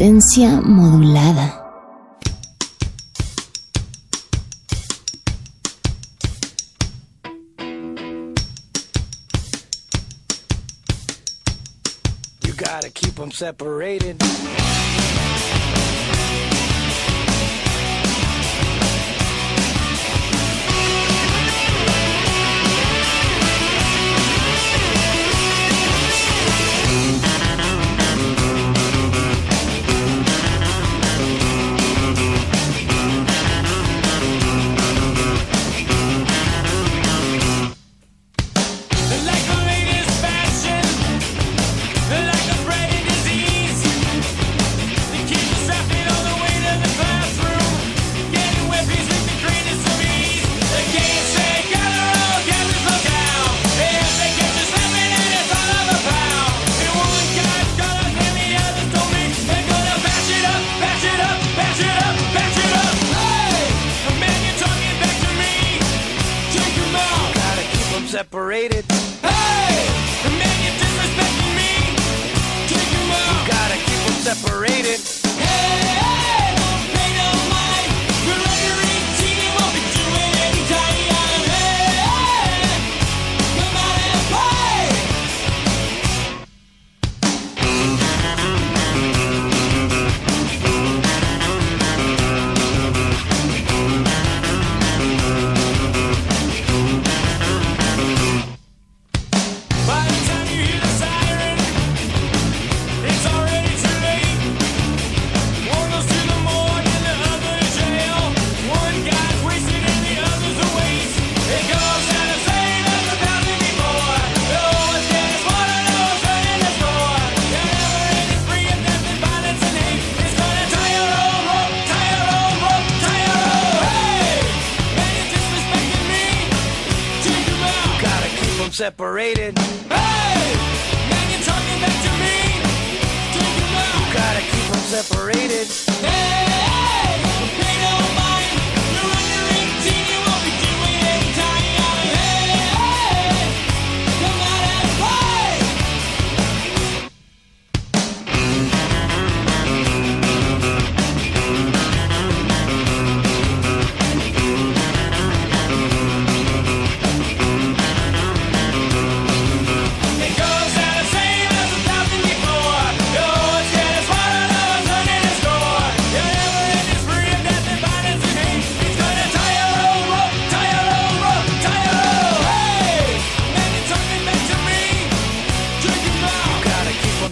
Resistencia modulada. Separated. Hey, man, you're talking back to me. Take 'em out. You gotta keep them separated. Hey,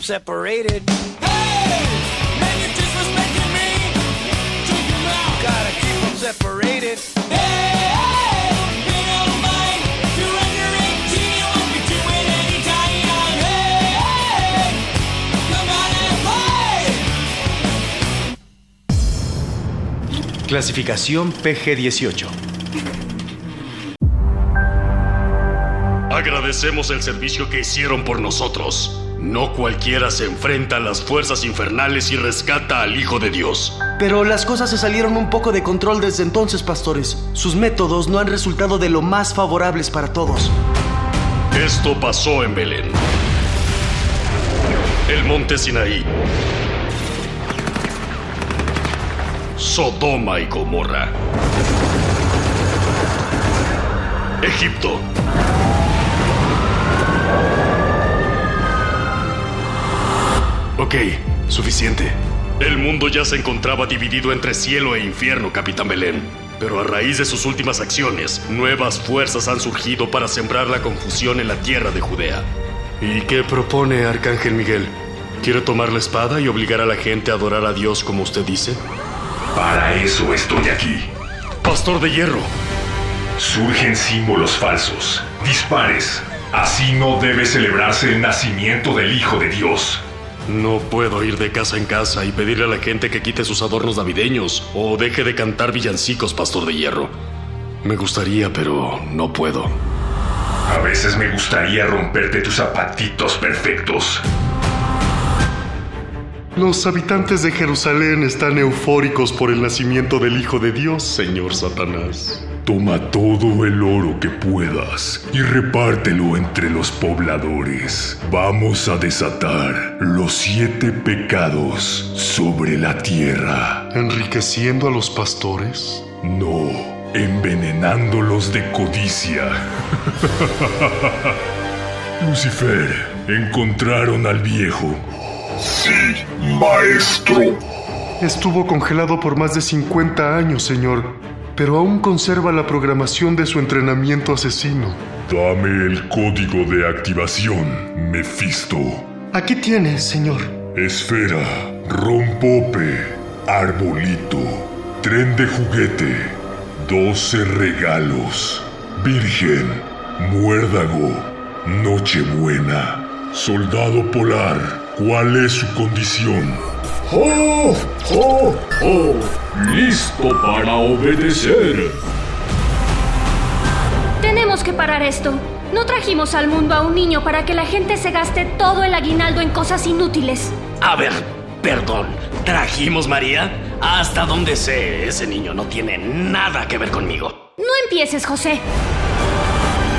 separated. Hey, man, you're disrespecting me. Take 'em out. You gotta keep 'em separated. Hey, pay no mind. You're under 18, you won't be doing any time. Hey, come on and play. Clasificación PG-18. Agradecemos el servicio que hicieron por nosotros. No cualquiera se enfrenta a las fuerzas infernales y rescata al Hijo de Dios. Pero las cosas se salieron un poco de control desde entonces, pastores. Sus métodos no han resultado de lo más favorables para todos. Esto pasó en Belén. El monte Sinaí. Sodoma y Gomorra. Egipto. Ok, suficiente. El mundo ya se encontraba dividido entre cielo e infierno, Capitán Belén. Pero a raíz de sus últimas acciones, nuevas fuerzas han surgido para sembrar la confusión en la tierra de Judea. ¿Y qué propone Arcángel Miguel? ¿Quiere tomar la espada y obligar a la gente a adorar a Dios como usted dice? Para eso estoy aquí. Pastor de Hierro, Surgen símbolos falsos, dispares. Así no debe celebrarse el nacimiento del Hijo de Dios. No puedo ir de casa en casa y pedirle a la gente que quite sus adornos navideños o deje de cantar villancicos, Pastor de Hierro. Me gustaría, pero no puedo. A veces me gustaría romperte tus zapatitos perfectos. Los habitantes de Jerusalén están eufóricos por el nacimiento del Hijo de Dios, señor Satanás. Toma todo el oro que puedas y repártelo entre los pobladores. Vamos a desatar los siete pecados sobre la tierra. ¿Enriqueciendo a los pastores? No, envenenándolos de codicia. Lucifer, encontraron al viejo. Sí, maestro. Estuvo congelado por más de 50 años, señor, pero aún conserva la programación de su entrenamiento asesino. Dame el código de activación, Mefisto. Aquí tiene, señor. Esfera, rompope, arbolito, tren de juguete, 12 regalos, virgen, muérdago, nochebuena, soldado polar, ¿cuál es su condición? ¡Oh! ¡Oh! ¡Oh! ¡Listo para obedecer! Tenemos que parar esto. No trajimos al mundo a un niño para que la gente se gaste todo el aguinaldo en cosas inútiles. A ver, perdón. ¿Trajimos María? Hasta donde sé, ese niño no tiene nada que ver conmigo. No empieces, José.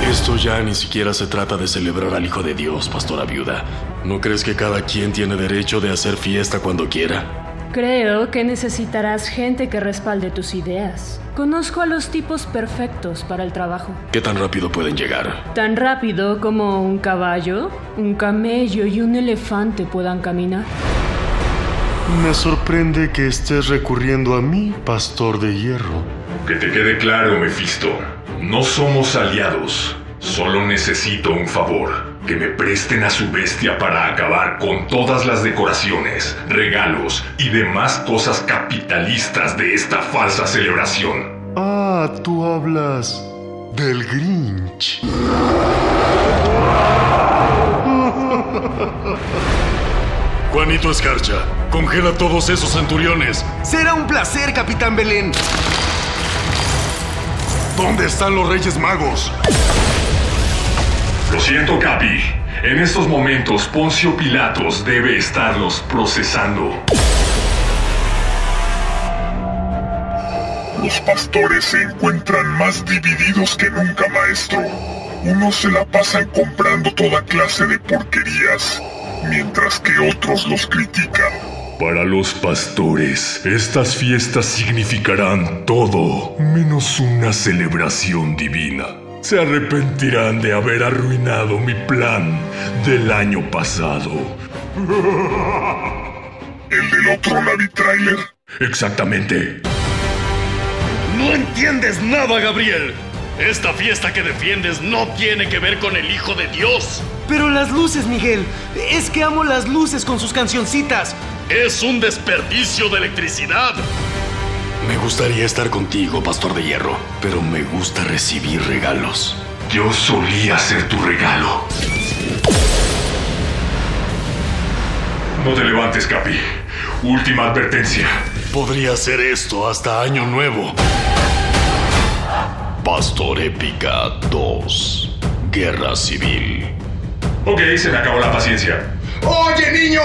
Esto ya ni siquiera se trata de celebrar al Hijo de Dios, pastora viuda. ¿No crees que cada quien tiene derecho de hacer fiesta cuando quiera? Creo que necesitarás gente que respalde tus ideas. Conozco a los tipos perfectos para el trabajo. ¿Qué tan rápido pueden llegar? Tan rápido como un caballo, un camello y un elefante puedan caminar. Me sorprende que estés recurriendo a mí, pastor de hierro. Que te quede claro, Mefisto. No somos aliados. Solo necesito un favor. Que me presten a su bestia para acabar con todas las decoraciones, regalos y demás cosas capitalistas de esta falsa celebración. Ah, tú hablas del Grinch. Juanito Escarcha, congela todos esos centuriones. Será un placer, Capitán Belén. ¿Dónde están los Reyes Magos? Lo siento, Capi. En estos momentos, Poncio Pilatos debe estarlos procesando. Los pastores se encuentran más divididos que nunca, maestro. Unos se la pasan comprando toda clase de porquerías, mientras que otros los critican. Para los pastores, estas fiestas significarán todo menos una celebración divina. Se arrepentirán de haber arruinado mi plan del año pasado. ¿El del otro Navi Trailer? Exactamente. No entiendes nada, Gabriel. Esta fiesta que defiendes no tiene que ver con el Hijo de Dios. Pero las luces, Miguel. Es que amo las luces con sus cancioncitas. Es un desperdicio de electricidad. Me gustaría estar contigo, Pastor de Hierro, pero me gusta recibir regalos. Yo solía ser tu regalo. No te levantes, Capi. Última advertencia. Podría ser esto hasta Año Nuevo. Pastor Épica 2. Guerra Civil. Ok, se me acabó la paciencia. ¡Oye, niño!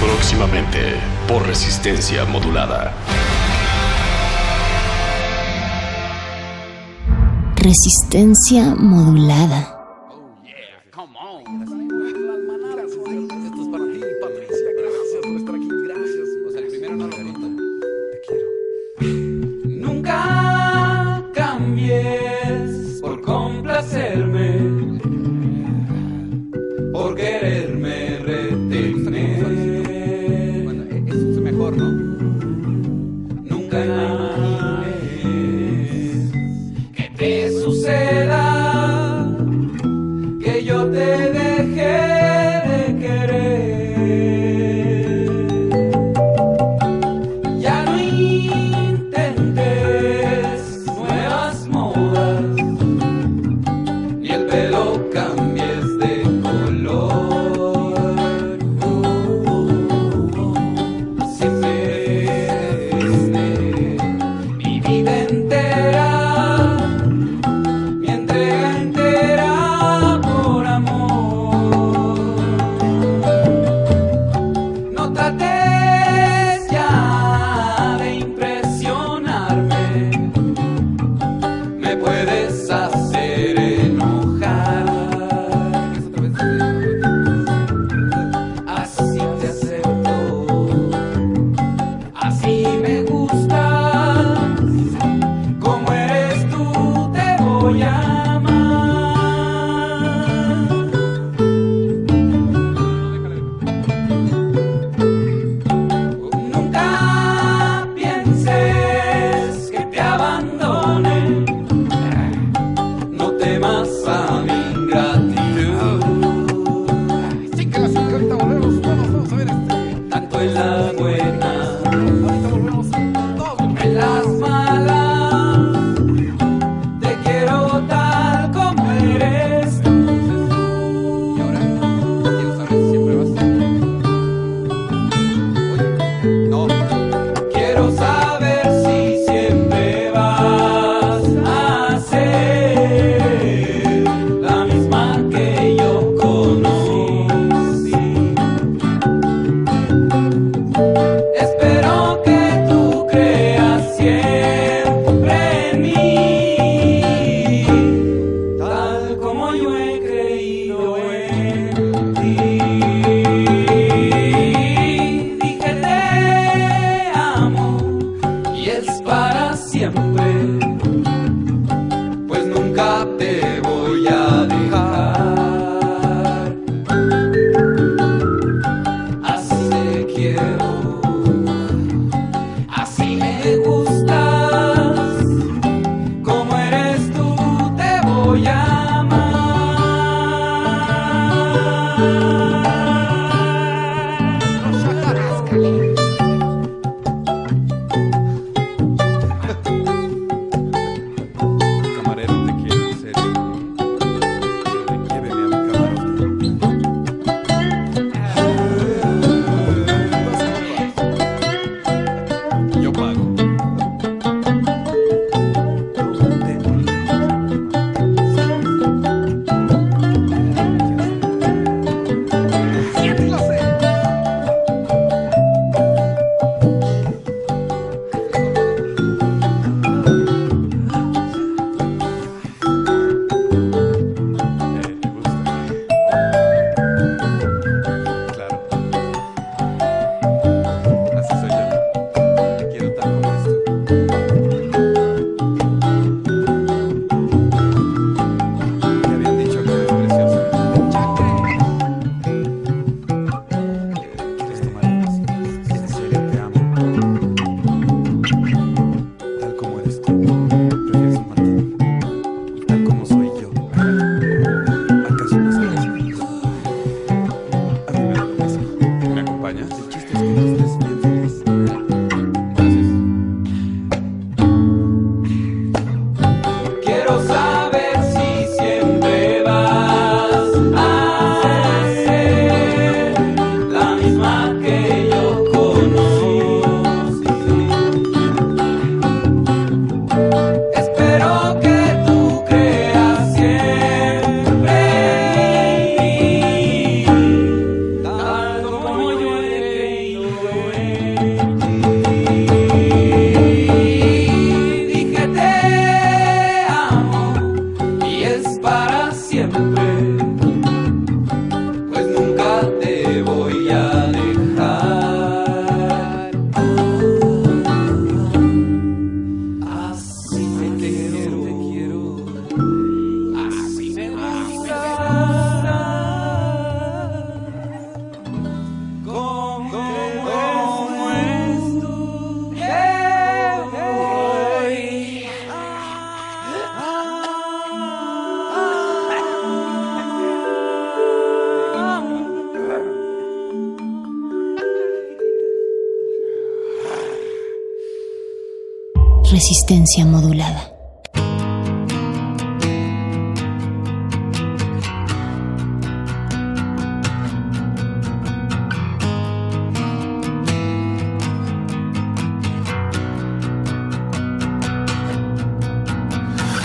Próximamente, por resistencia modulada. Resistencia modulada.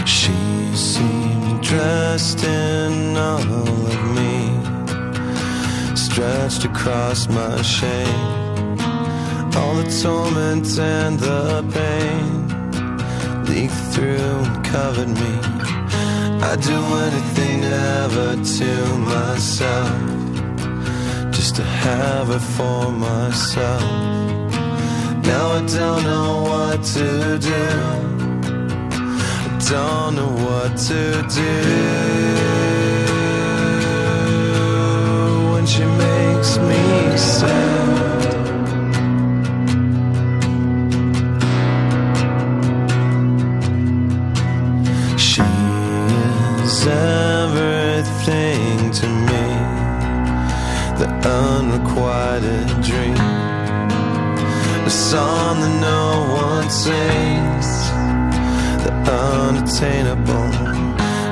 She seemed dressed In all of me, stretched across my shame. do anything ever to myself just to have it for myself. Now I don't know what to do. I don't know what to do. quite a dream. A song that no one sings, the unattainable.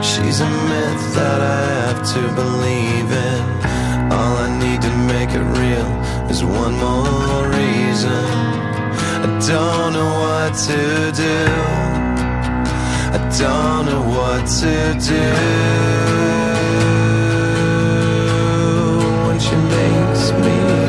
She's a myth that I have to believe in. All I need to make it real is one more reason. I don't know what to do. I don't know what to do. me.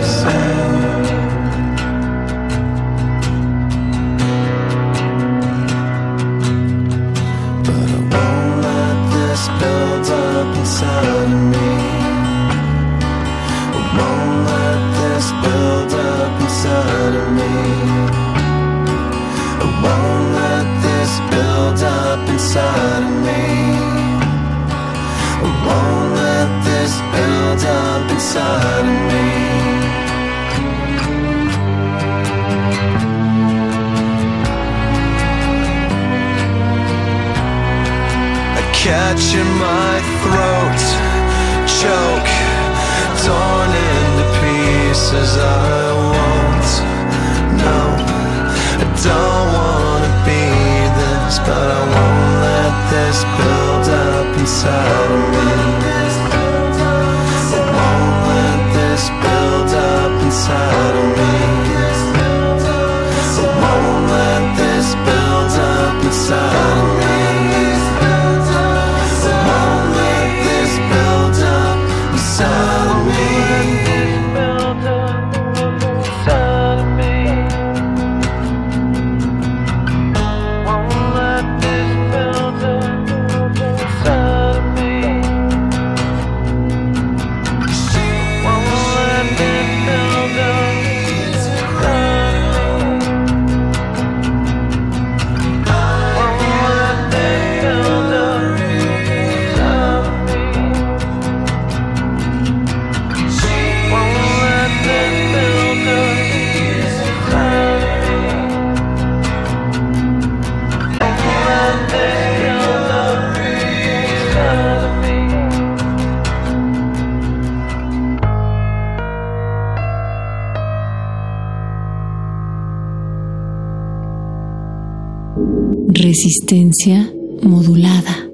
Modulada.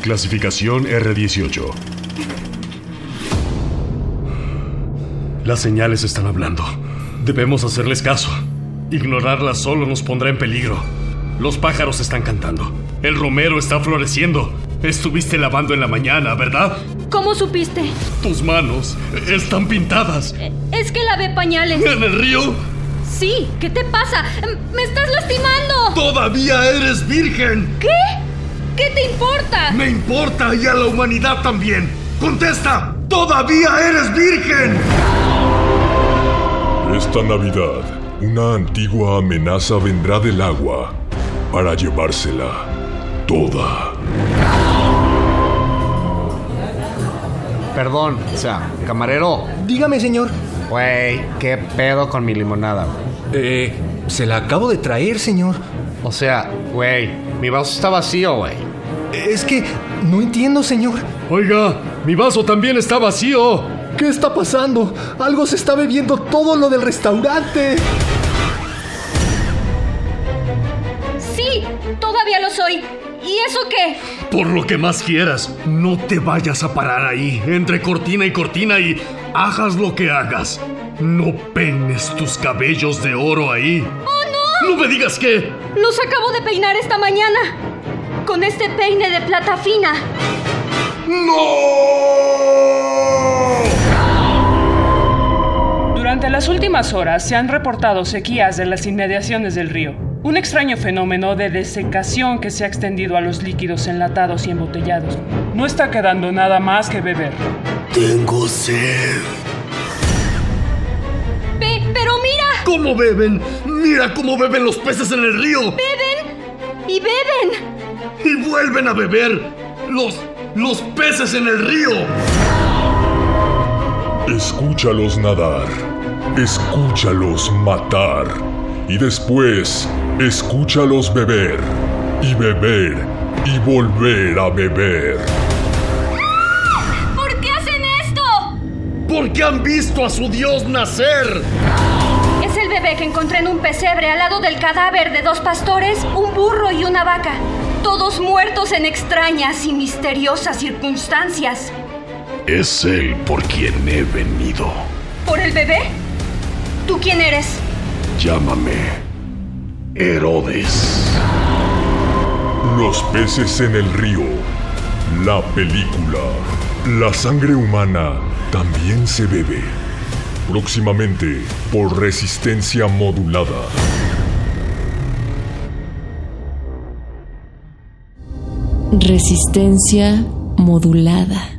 Clasificación R18. Las señales están hablando. Debemos hacerles caso. Ignorarlas solo nos pondrá en peligro. Los pájaros están cantando. El romero está floreciendo. Estuviste lavando en la mañana, ¿verdad? ¿Cómo supiste? Tus manos están pintadas. Es que lavé pañales. ¿En el río? Sí, ¿qué te pasa? ¡Me estás lastimando! ¡Todavía eres virgen! ¿Qué? ¿Qué te importa? Me importa y a la humanidad también. ¡Contesta! ¡Todavía eres virgen! Esta Navidad, una antigua amenaza vendrá del agua para llevársela toda. Perdón, o sea, camarero. Dígame, señor. Güey, ¿qué pedo con mi limonada? Eh, se la acabo de traer, señor. O sea, güey, mi vaso está vacío, güey. Es que no entiendo, señor. Oiga, mi vaso también está vacío. ¿Qué está pasando? Algo se está bebiendo todo lo del restaurante. Sí, todavía lo soy. ¿Y eso qué? Por lo que más quieras, no te vayas a parar ahí, entre cortina y cortina y hagas lo que hagas. No peines tus cabellos de oro ahí. ¡Oh, no! ¡No me digas qué! Los acabo de peinar esta mañana. Con este peine de plata fina. Durante las últimas horas se han reportado sequías de las inmediaciones del río. Un extraño fenómeno de desecación que se ha extendido a los líquidos enlatados y embotellados. No está quedando nada más que beber. Tengo sed. ¿Cómo beben? Mira cómo beben los peces en el río. Beben y beben. Y vuelven a beber los los peces en el río. Escúchalos nadar, escúchalos matar y después escúchalos beber y beber y volver a beber. ¿Por qué hacen esto? Porque han visto a su dios nacer. Es el bebé que encontré en un pesebre al lado del cadáver de dos pastores, un burro y una vaca. Todos muertos en extrañas y misteriosas circunstancias. Es él por quien he venido. ¿Por el bebé? ¿Tú quién eres? Llámame Herodes. Los peces en el río. La película. La sangre humana también se bebe. Próximamente por resistencia modulada. Resistencia modulada.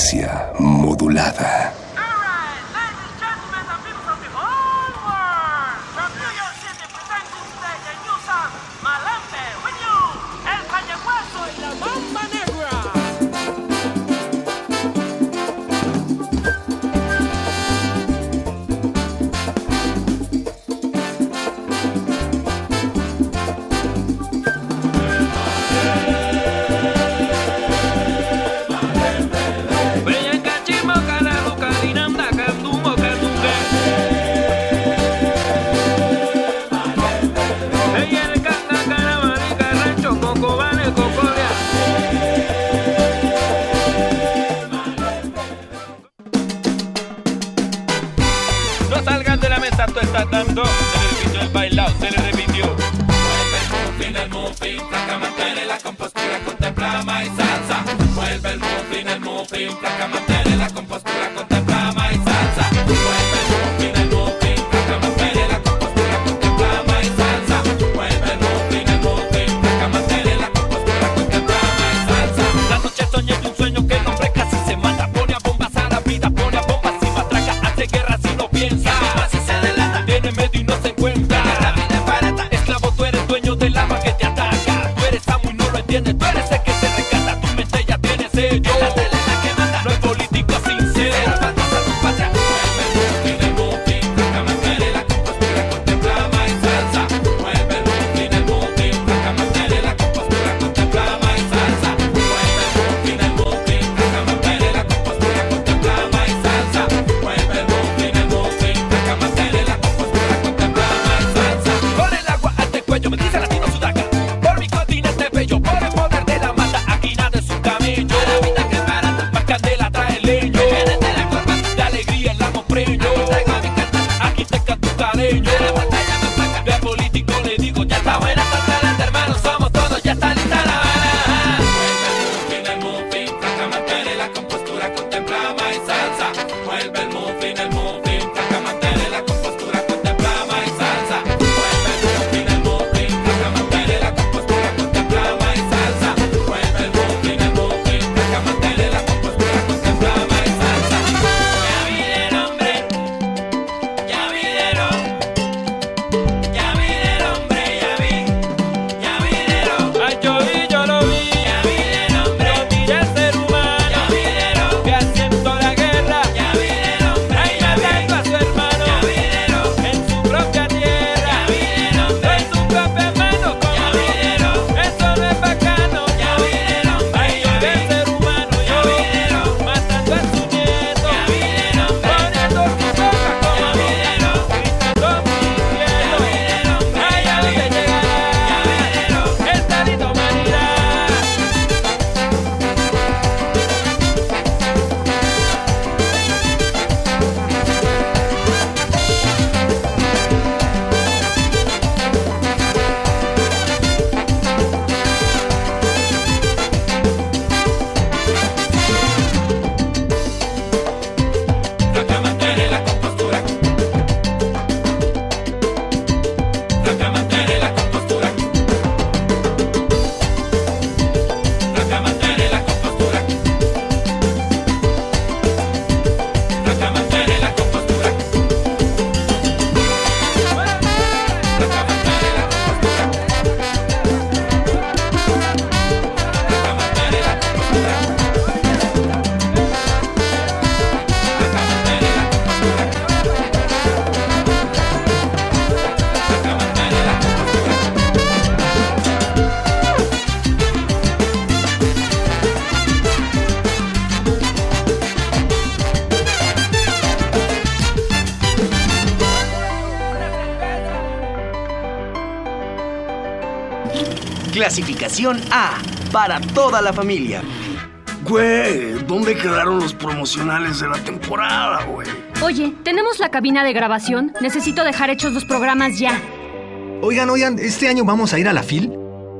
Francia. A para toda la familia. Güey, ¿dónde quedaron los promocionales de la temporada, güey? Oye, tenemos la cabina de grabación. Necesito dejar hechos los programas ya. Oigan, oigan, ¿este año vamos a ir a la FIL?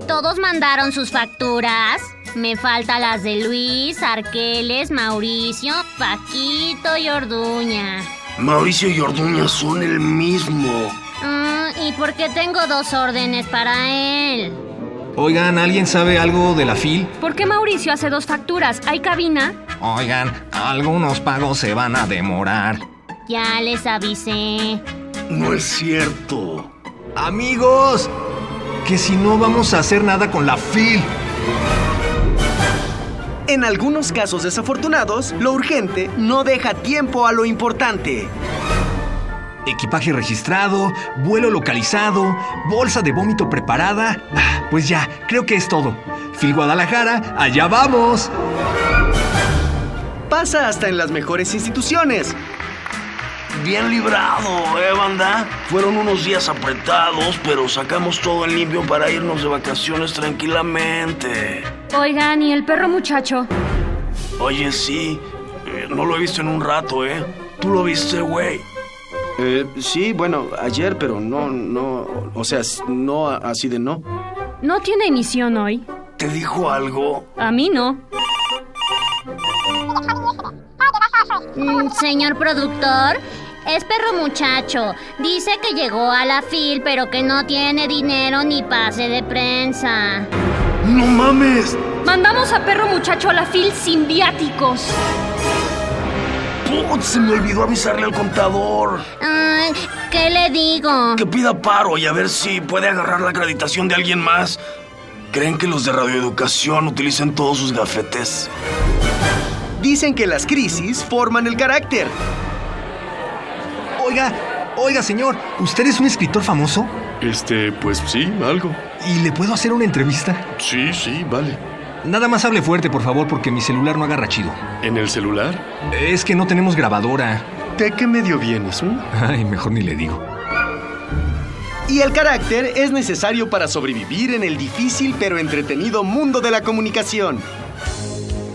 Todos mandaron sus facturas. Me faltan las de Luis, Arqueles, Mauricio, Paquito y Orduña. Mauricio y Orduña son el mismo. Mm, ¿Y por qué tengo dos órdenes para él? Oigan, ¿alguien sabe algo de la FIL? ¿Por qué Mauricio hace dos facturas? ¿Hay cabina? Oigan, algunos pagos se van a demorar. Ya les avisé. No es cierto. Amigos, que si no vamos a hacer nada con la FIL. En algunos casos desafortunados, lo urgente no deja tiempo a lo importante. Equipaje registrado, vuelo localizado, bolsa de vómito preparada. Ah, Pues ya, creo que es todo. Phil Guadalajara, allá vamos. Pasa hasta en las mejores instituciones. Bien librado, ¿eh, banda? Fueron unos días apretados, pero sacamos todo en limpio para irnos de vacaciones tranquilamente. Oigan, ¿y el perro muchacho? Oye, sí, eh, no lo he visto en un rato, ¿eh? ¿Tú lo viste, güey? Eh, sí, bueno, ayer, pero no, no, o sea, no así de no. ¿No tiene emisión hoy? ¿Te dijo algo? A mí no. Mm, Señor productor, es perro muchacho. Dice que llegó a la FIL, pero que no tiene dinero ni pase de prensa. ¡No mames! Mandamos a perro muchacho a la fil sin viáticos. Putz, se me olvidó avisarle al contador. Ay, ¿qué le digo? Que pida paro y a ver si puede agarrar la acreditación de alguien más. ¿Creen que los de radioeducación utilicen todos sus gafetes? Dicen que las crisis forman el carácter. Oiga, oiga, señor, ¿usted es un escritor famoso? Este, pues sí, algo. ¿Y le puedo hacer una entrevista? Sí, sí, vale. Nada más hable fuerte, por favor, porque mi celular no agarra chido. ¿En el celular? Es que no tenemos grabadora. ¿De qué medio vienes? eh? Ay, mejor ni le digo. Y el carácter es necesario para sobrevivir en el difícil pero entretenido mundo de la comunicación.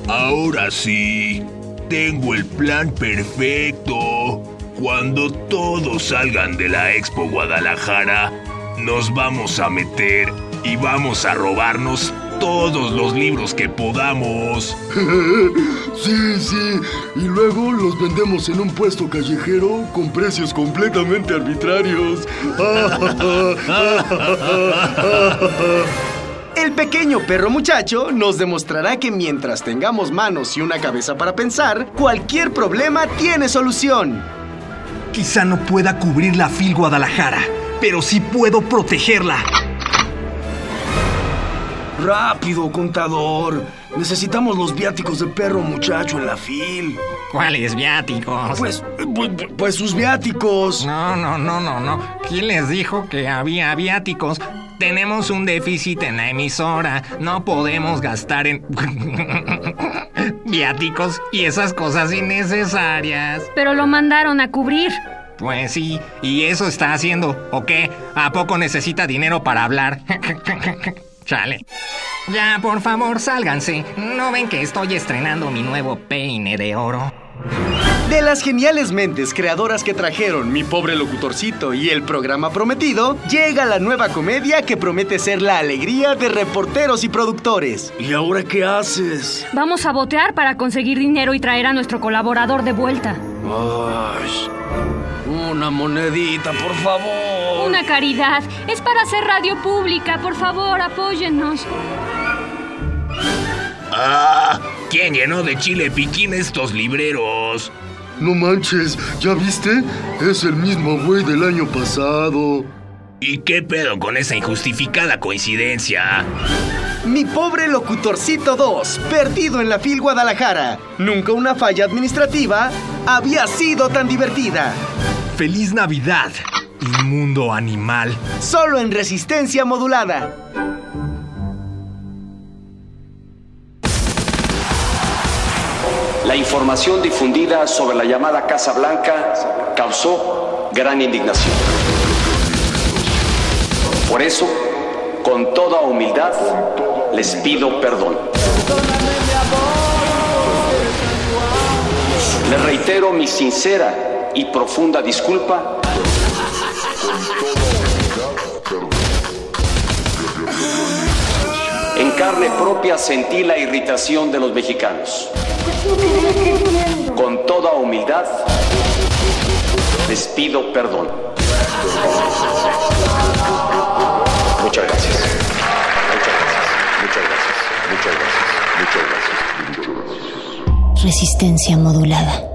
Ahora sí, tengo el plan perfecto. Cuando todos salgan de la Expo Guadalajara, nos vamos a meter y vamos a robarnos todos los libros que podamos. Sí, sí. Y luego los vendemos en un puesto callejero con precios completamente arbitrarios. El pequeño perro muchacho nos demostrará que mientras tengamos manos y una cabeza para pensar, cualquier problema tiene solución. Quizá no pueda cubrir la FIL Guadalajara, pero sí puedo protegerla. Rápido, contador. Necesitamos los viáticos de perro muchacho en la fil. ¿Cuáles viáticos? Pues, pues, pues sus viáticos. No, no, no, no, no. ¿Quién les dijo que había viáticos? Tenemos un déficit en la emisora. No podemos gastar en viáticos y esas cosas innecesarias. Pero lo mandaron a cubrir. Pues sí, y eso está haciendo. ¿O qué? ¿A poco necesita dinero para hablar? Chale. Ya, por favor, sálganse. ¿No ven que estoy estrenando mi nuevo peine de oro? De las geniales mentes creadoras que trajeron Mi pobre locutorcito y el programa prometido, llega la nueva comedia que promete ser la alegría de reporteros y productores. ¿Y ahora qué haces? Vamos a botear para conseguir dinero y traer a nuestro colaborador de vuelta. Ay, una monedita, por favor. Una caridad. Es para hacer radio pública. Por favor, apóyennos. ¡Ah! ¿Quién llenó de chile piquín estos libreros? No manches, ¿ya viste? Es el mismo güey del año pasado. ¿Y qué pedo con esa injustificada coincidencia? Mi pobre locutorcito 2, perdido en la FIL Guadalajara. Nunca una falla administrativa había sido tan divertida. ¡Feliz Navidad, inmundo animal! Solo en resistencia modulada. La información difundida sobre la llamada Casa Blanca causó gran indignación. Por eso, con toda humildad, les pido perdón. Les reitero mi sincera y profunda disculpa En carne propia sentí la irritación de los mexicanos. Con toda humildad, les pido perdón. Muchas gracias. Muchas gracias. Muchas gracias. Muchas gracias. Muchas gracias. Resistencia modulada.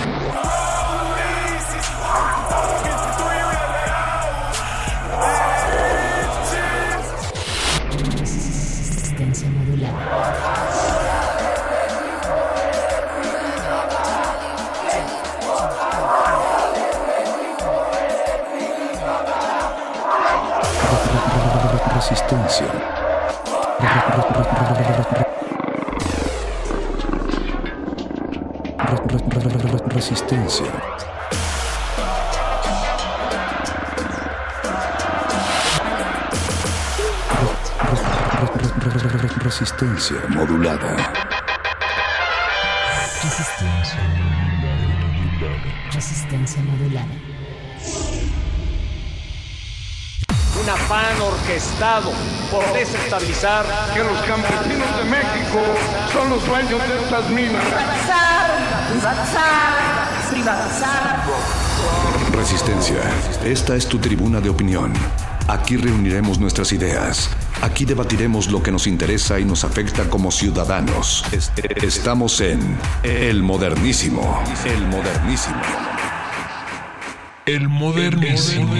Resistencia. Resistencia. Resistencia modulada. Resistencia. Resistencia modulada. Un afán orquestado por desestabilizar que los campesinos de México son los dueños de estas minas. privatizar, privatizar. Resistencia. Esta es tu tribuna de opinión. Aquí reuniremos nuestras ideas. Aquí debatiremos lo que nos interesa y nos afecta como ciudadanos. Es- Estamos en El Modernísimo. El Modernísimo. El modernísimo.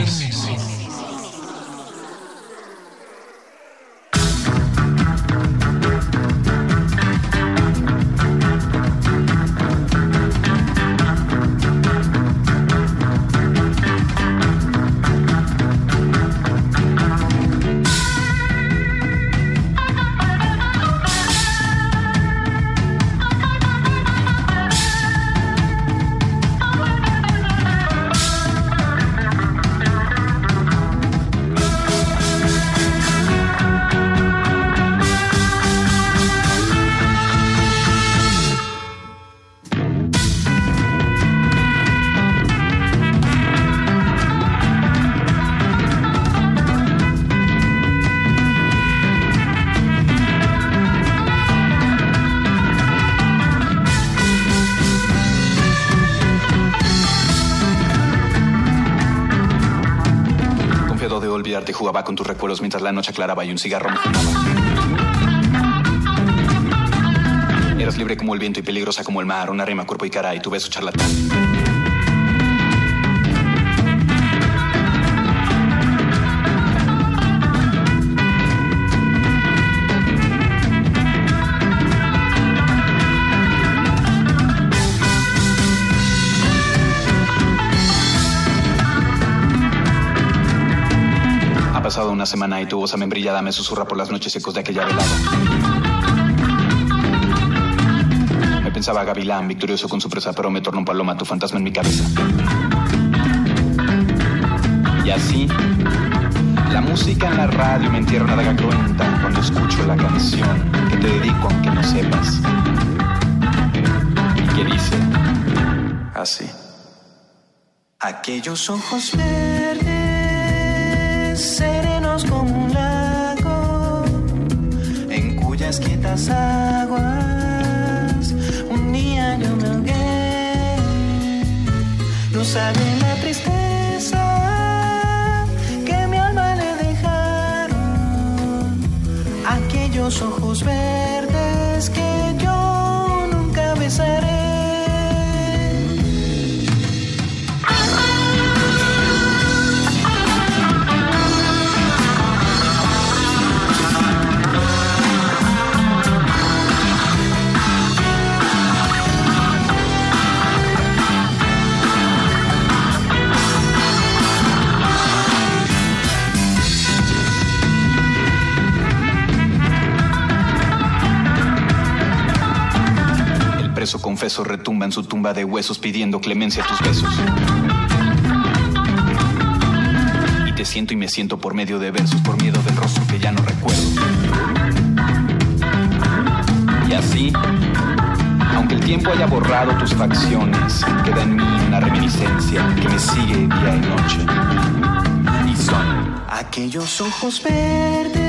Mientras la noche aclaraba y un cigarro me fumaba. Eras libre como el viento y peligrosa como el mar, una rima, cuerpo y cara y tu beso charlatán. Una semana y tu voz amembrillada me susurra por las noches ecos de aquella velada. Me pensaba gavilán, victorioso con su presa, pero me tornó un paloma tu fantasma en mi cabeza. Y así, la música en la radio me entierra una daga cruenta cuando escucho la canción que te dedico aunque no sepas. Y que dice así. Aquellos ojos verdes, sabe la tristeza que mi alma le dejaron. Aquellos ojos verdes retumba en su tumba de huesos pidiendo clemencia a tus besos. Y te siento y me siento por medio de versos, por miedo del rostro que ya no recuerdo. Y así, aunque el tiempo haya borrado tus facciones, queda en mí una reminiscencia que me sigue día y noche. Aquellos ojos verdes,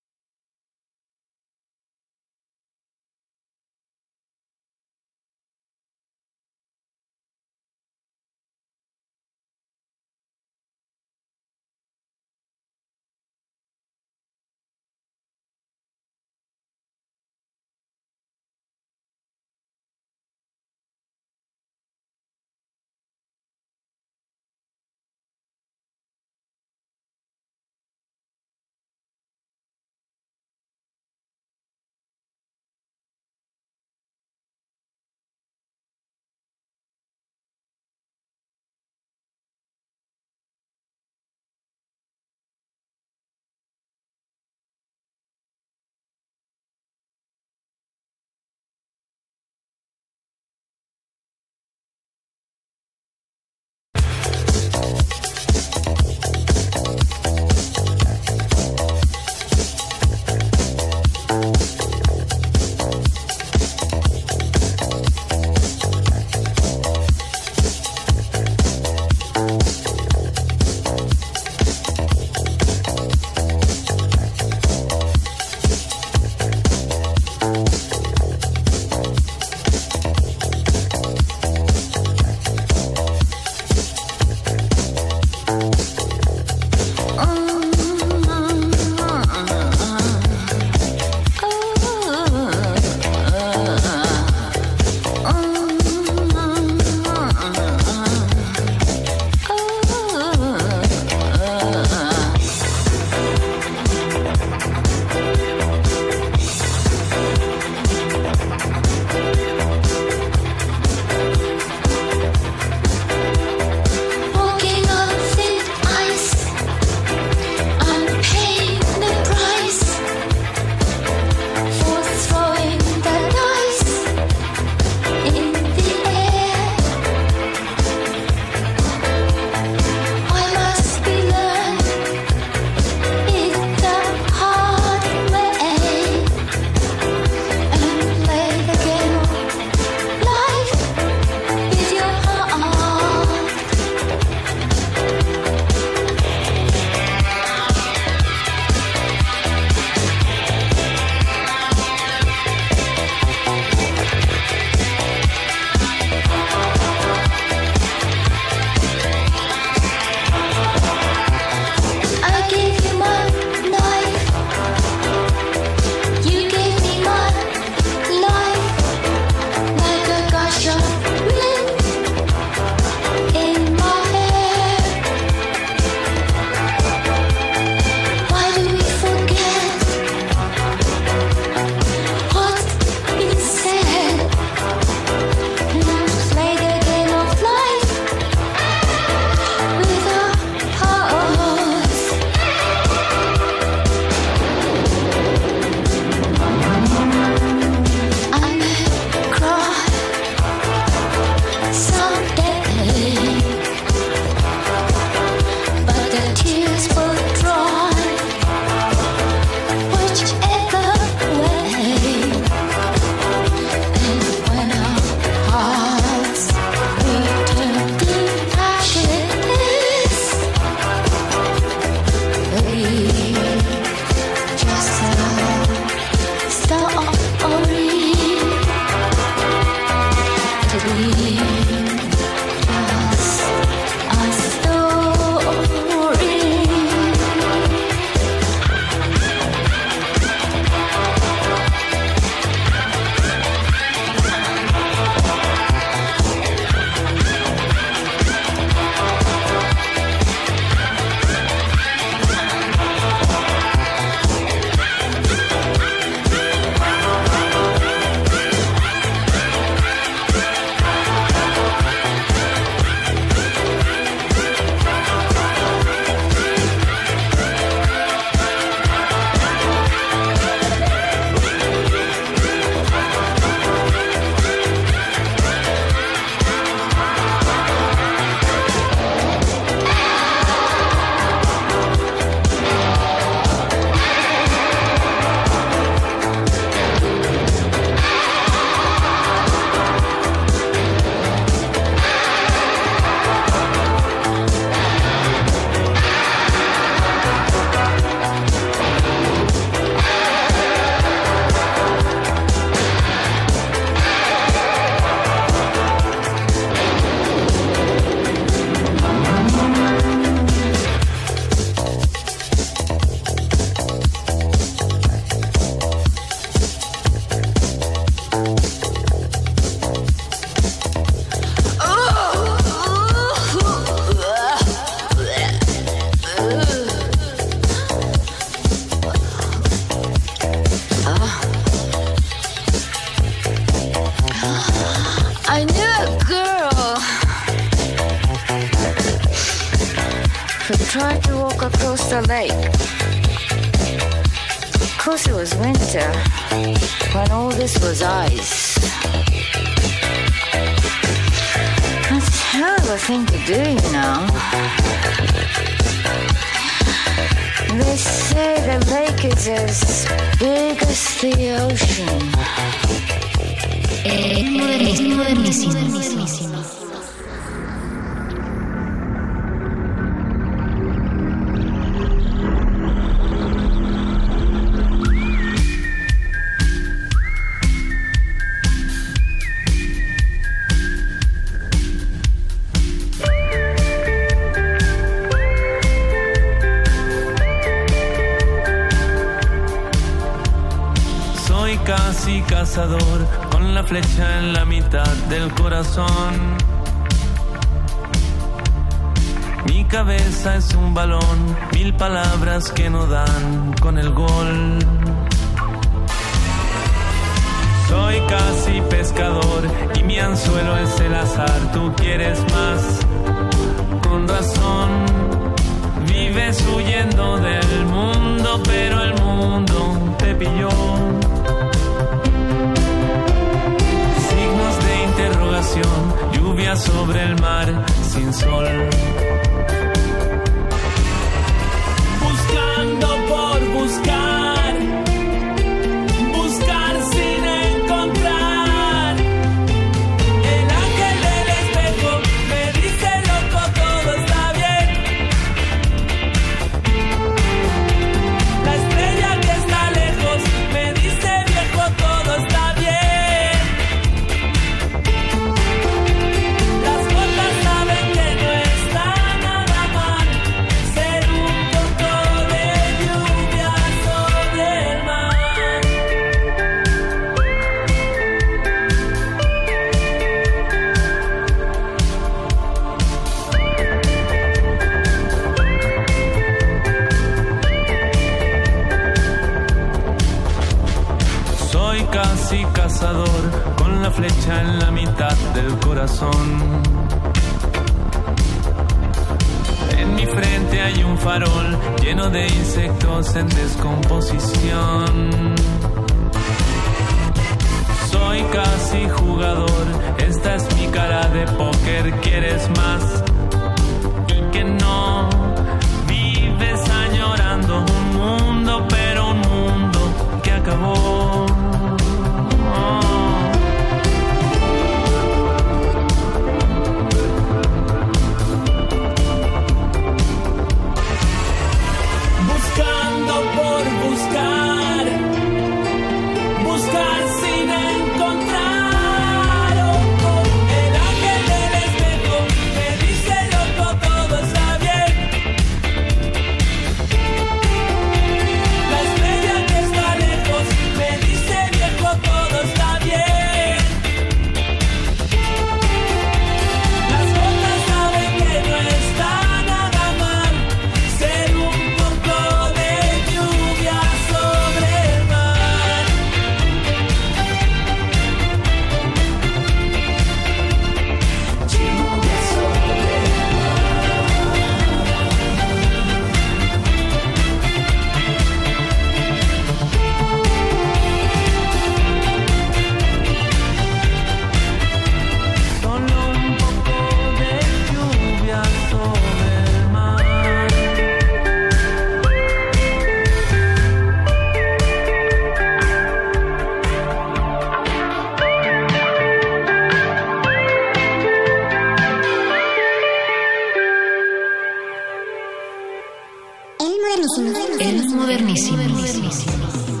Modernísimo.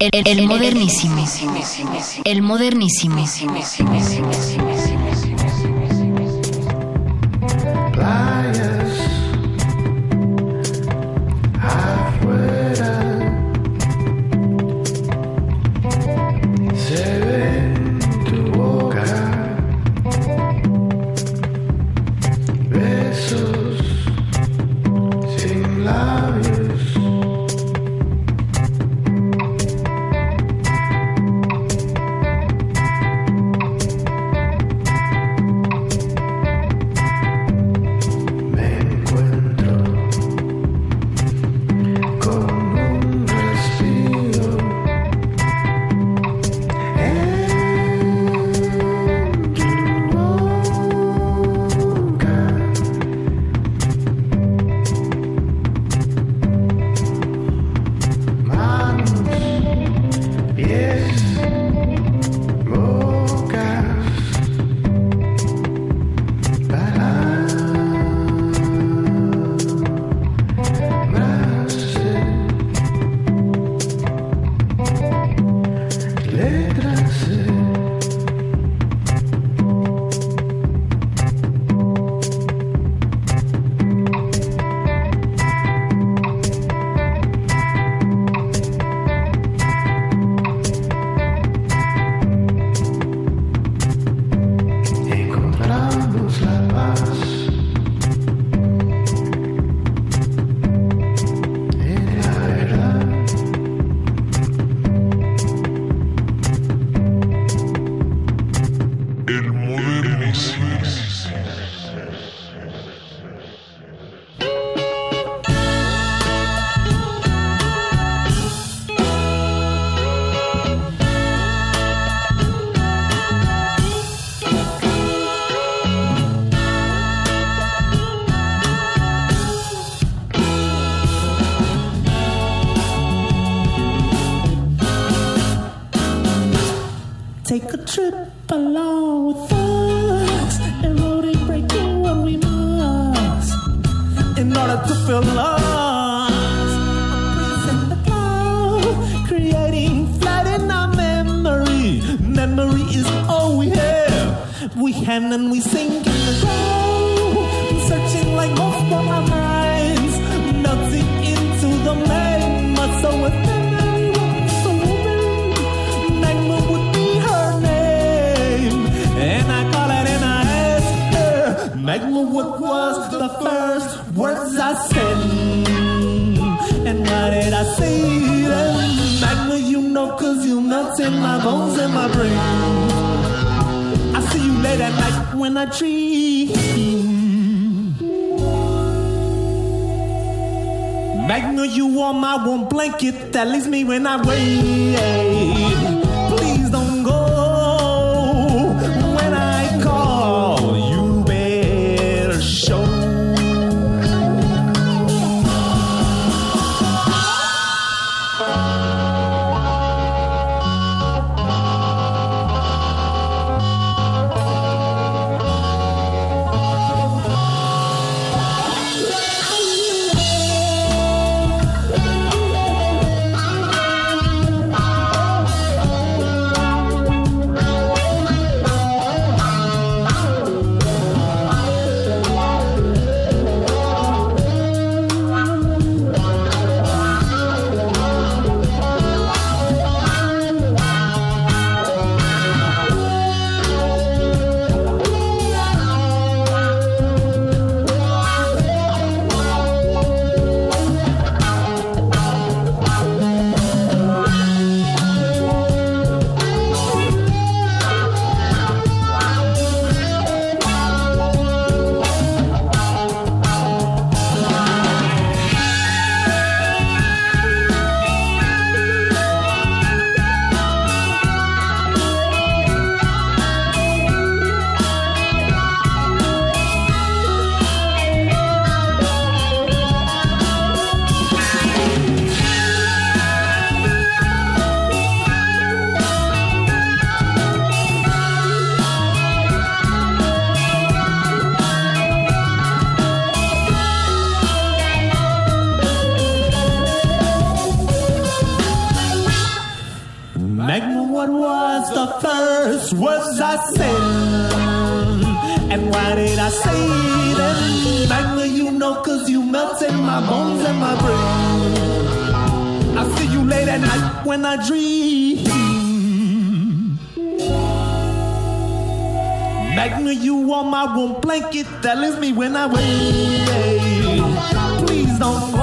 El modernísimo. El modernísimo. When I wait. the first words I said, And why did I say them? Magna, you know, cause you melt in my bones and my brain. I see you late at night when I dream. Magna, you are my warm blanket that leaves me when I wake. Please don't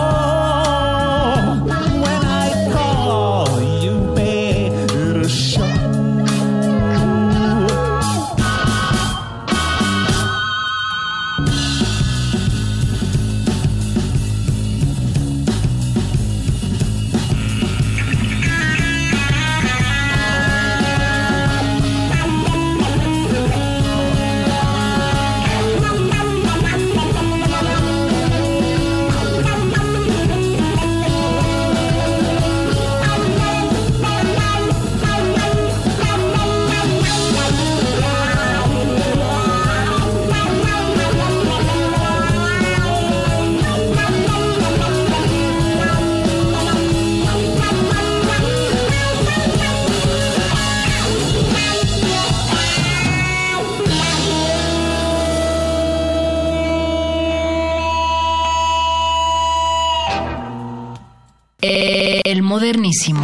modernísimo.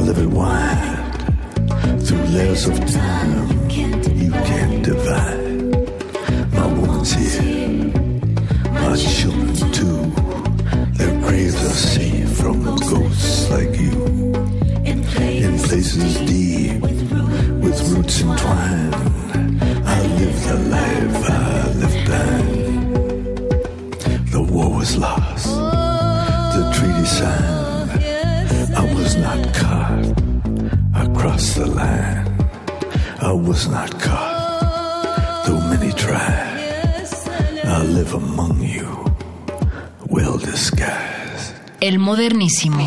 I live it wide through layers of time you can't divide. My woman's here, my children too. Their graves are safe from ghosts like you. In places deep, with roots entwined, I live the life I live by. The war was lost, the treaty signed. the line. I was not caught, though many tried. I live among you, well disguised. El modernísimo.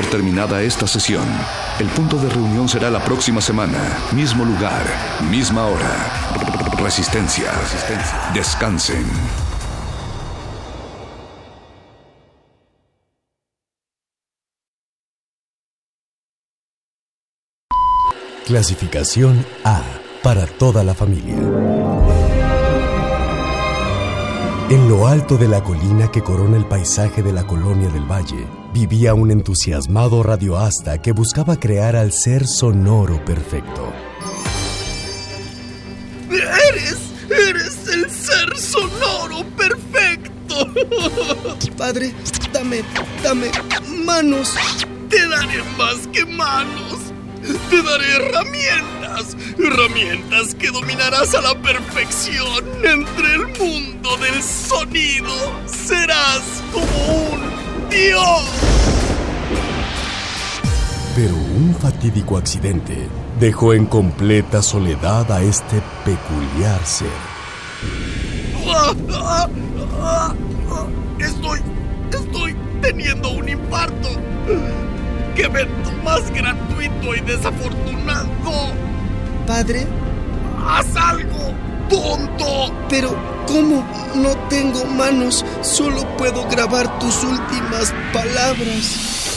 por terminada esta sesión. El punto de reunión será la próxima semana, mismo lugar, misma hora. Resistencia. Resistencia. Descansen. Clasificación A para toda la familia. En lo alto de la colina que corona el paisaje de la colonia del valle, vivía un entusiasmado radioasta que buscaba crear al ser sonoro perfecto. ¡Eres! ¡Eres el ser sonoro perfecto! Padre, dame, dame manos. Te daré más que manos. Te daré herramientas. Herramientas que dominarás a la perfección. Fatídico accidente dejó en completa soledad a este peculiar ser. Estoy, estoy teniendo un infarto. ¡Qué evento más gratuito y desafortunado! Padre, ¡Haz algo, tonto! pero ¿cómo? No tengo manos, solo puedo grabar tus últimas palabras.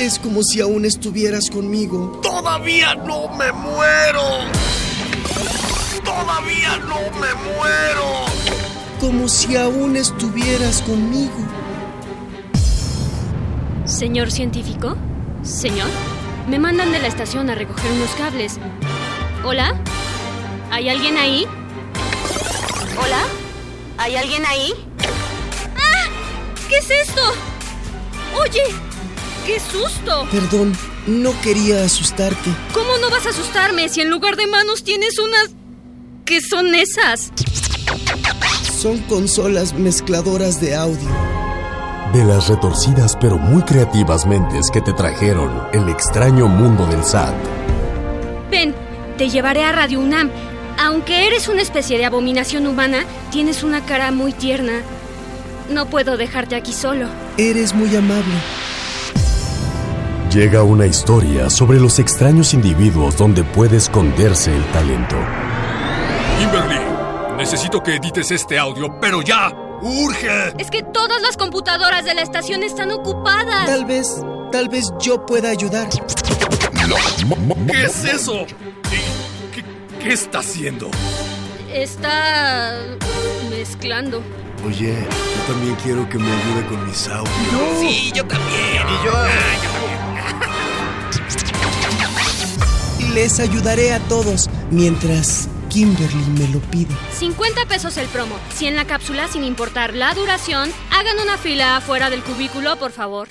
Es como si aún estuvieras conmigo. ¡Todavía no me muero! ¡Todavía no me muero! Como si aún estuvieras conmigo. Señor científico, señor, me mandan de la estación a recoger unos cables. ¿Hola? ¿Hay alguien ahí? ¿Hola? ¿Hay alguien ahí? ¡Ah! ¿Qué es esto? Oye, qué susto. Perdón, no quería asustarte. ¿Cómo no vas a asustarme si en lugar de manos tienes unas... ¿Qué son esas? Son consolas mezcladoras de audio. De las retorcidas pero muy creativas mentes que te trajeron el extraño mundo del SAT. Ven, te llevaré a Radio UNAM. Aunque eres una especie de abominación humana, tienes una cara muy tierna. No puedo dejarte aquí solo. Eres muy amable. Llega una historia sobre los extraños individuos donde puede esconderse el talento. Kimberly, necesito que edites este audio, pero ya. ¡Urge! Es que todas las computadoras de la estación están ocupadas. Tal vez, tal vez yo pueda ayudar. ¿Qué es eso? ¿Qué, qué- qué está haciendo? Está mezclando. Oye, yo también quiero que me ayude con mis audios. Sí, yo también. Y yo. Les ayudaré a todos mientras Kimberly me lo pide. 50 pesos el promo. Si en la cápsula, sin importar la duración, hagan una fila afuera del cubículo, por favor.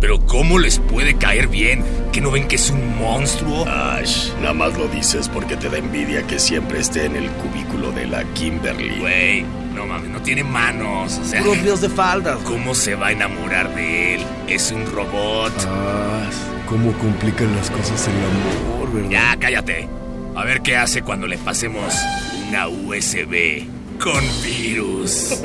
Pero ¿cómo les puede caer bien? ¿Que no ven que es un monstruo? Ash, nada más lo dices porque te da envidia que siempre esté en el cubículo de la Kimberly. Güey, no mames, no tiene manos. O sea, Puros dios de faldas. ¿cómo se va a enamorar de él? Es un robot. Ah, cómo complican las cosas el amor, ¿verdad? Ya, cállate. A ver qué hace cuando le pasemos una USB con virus.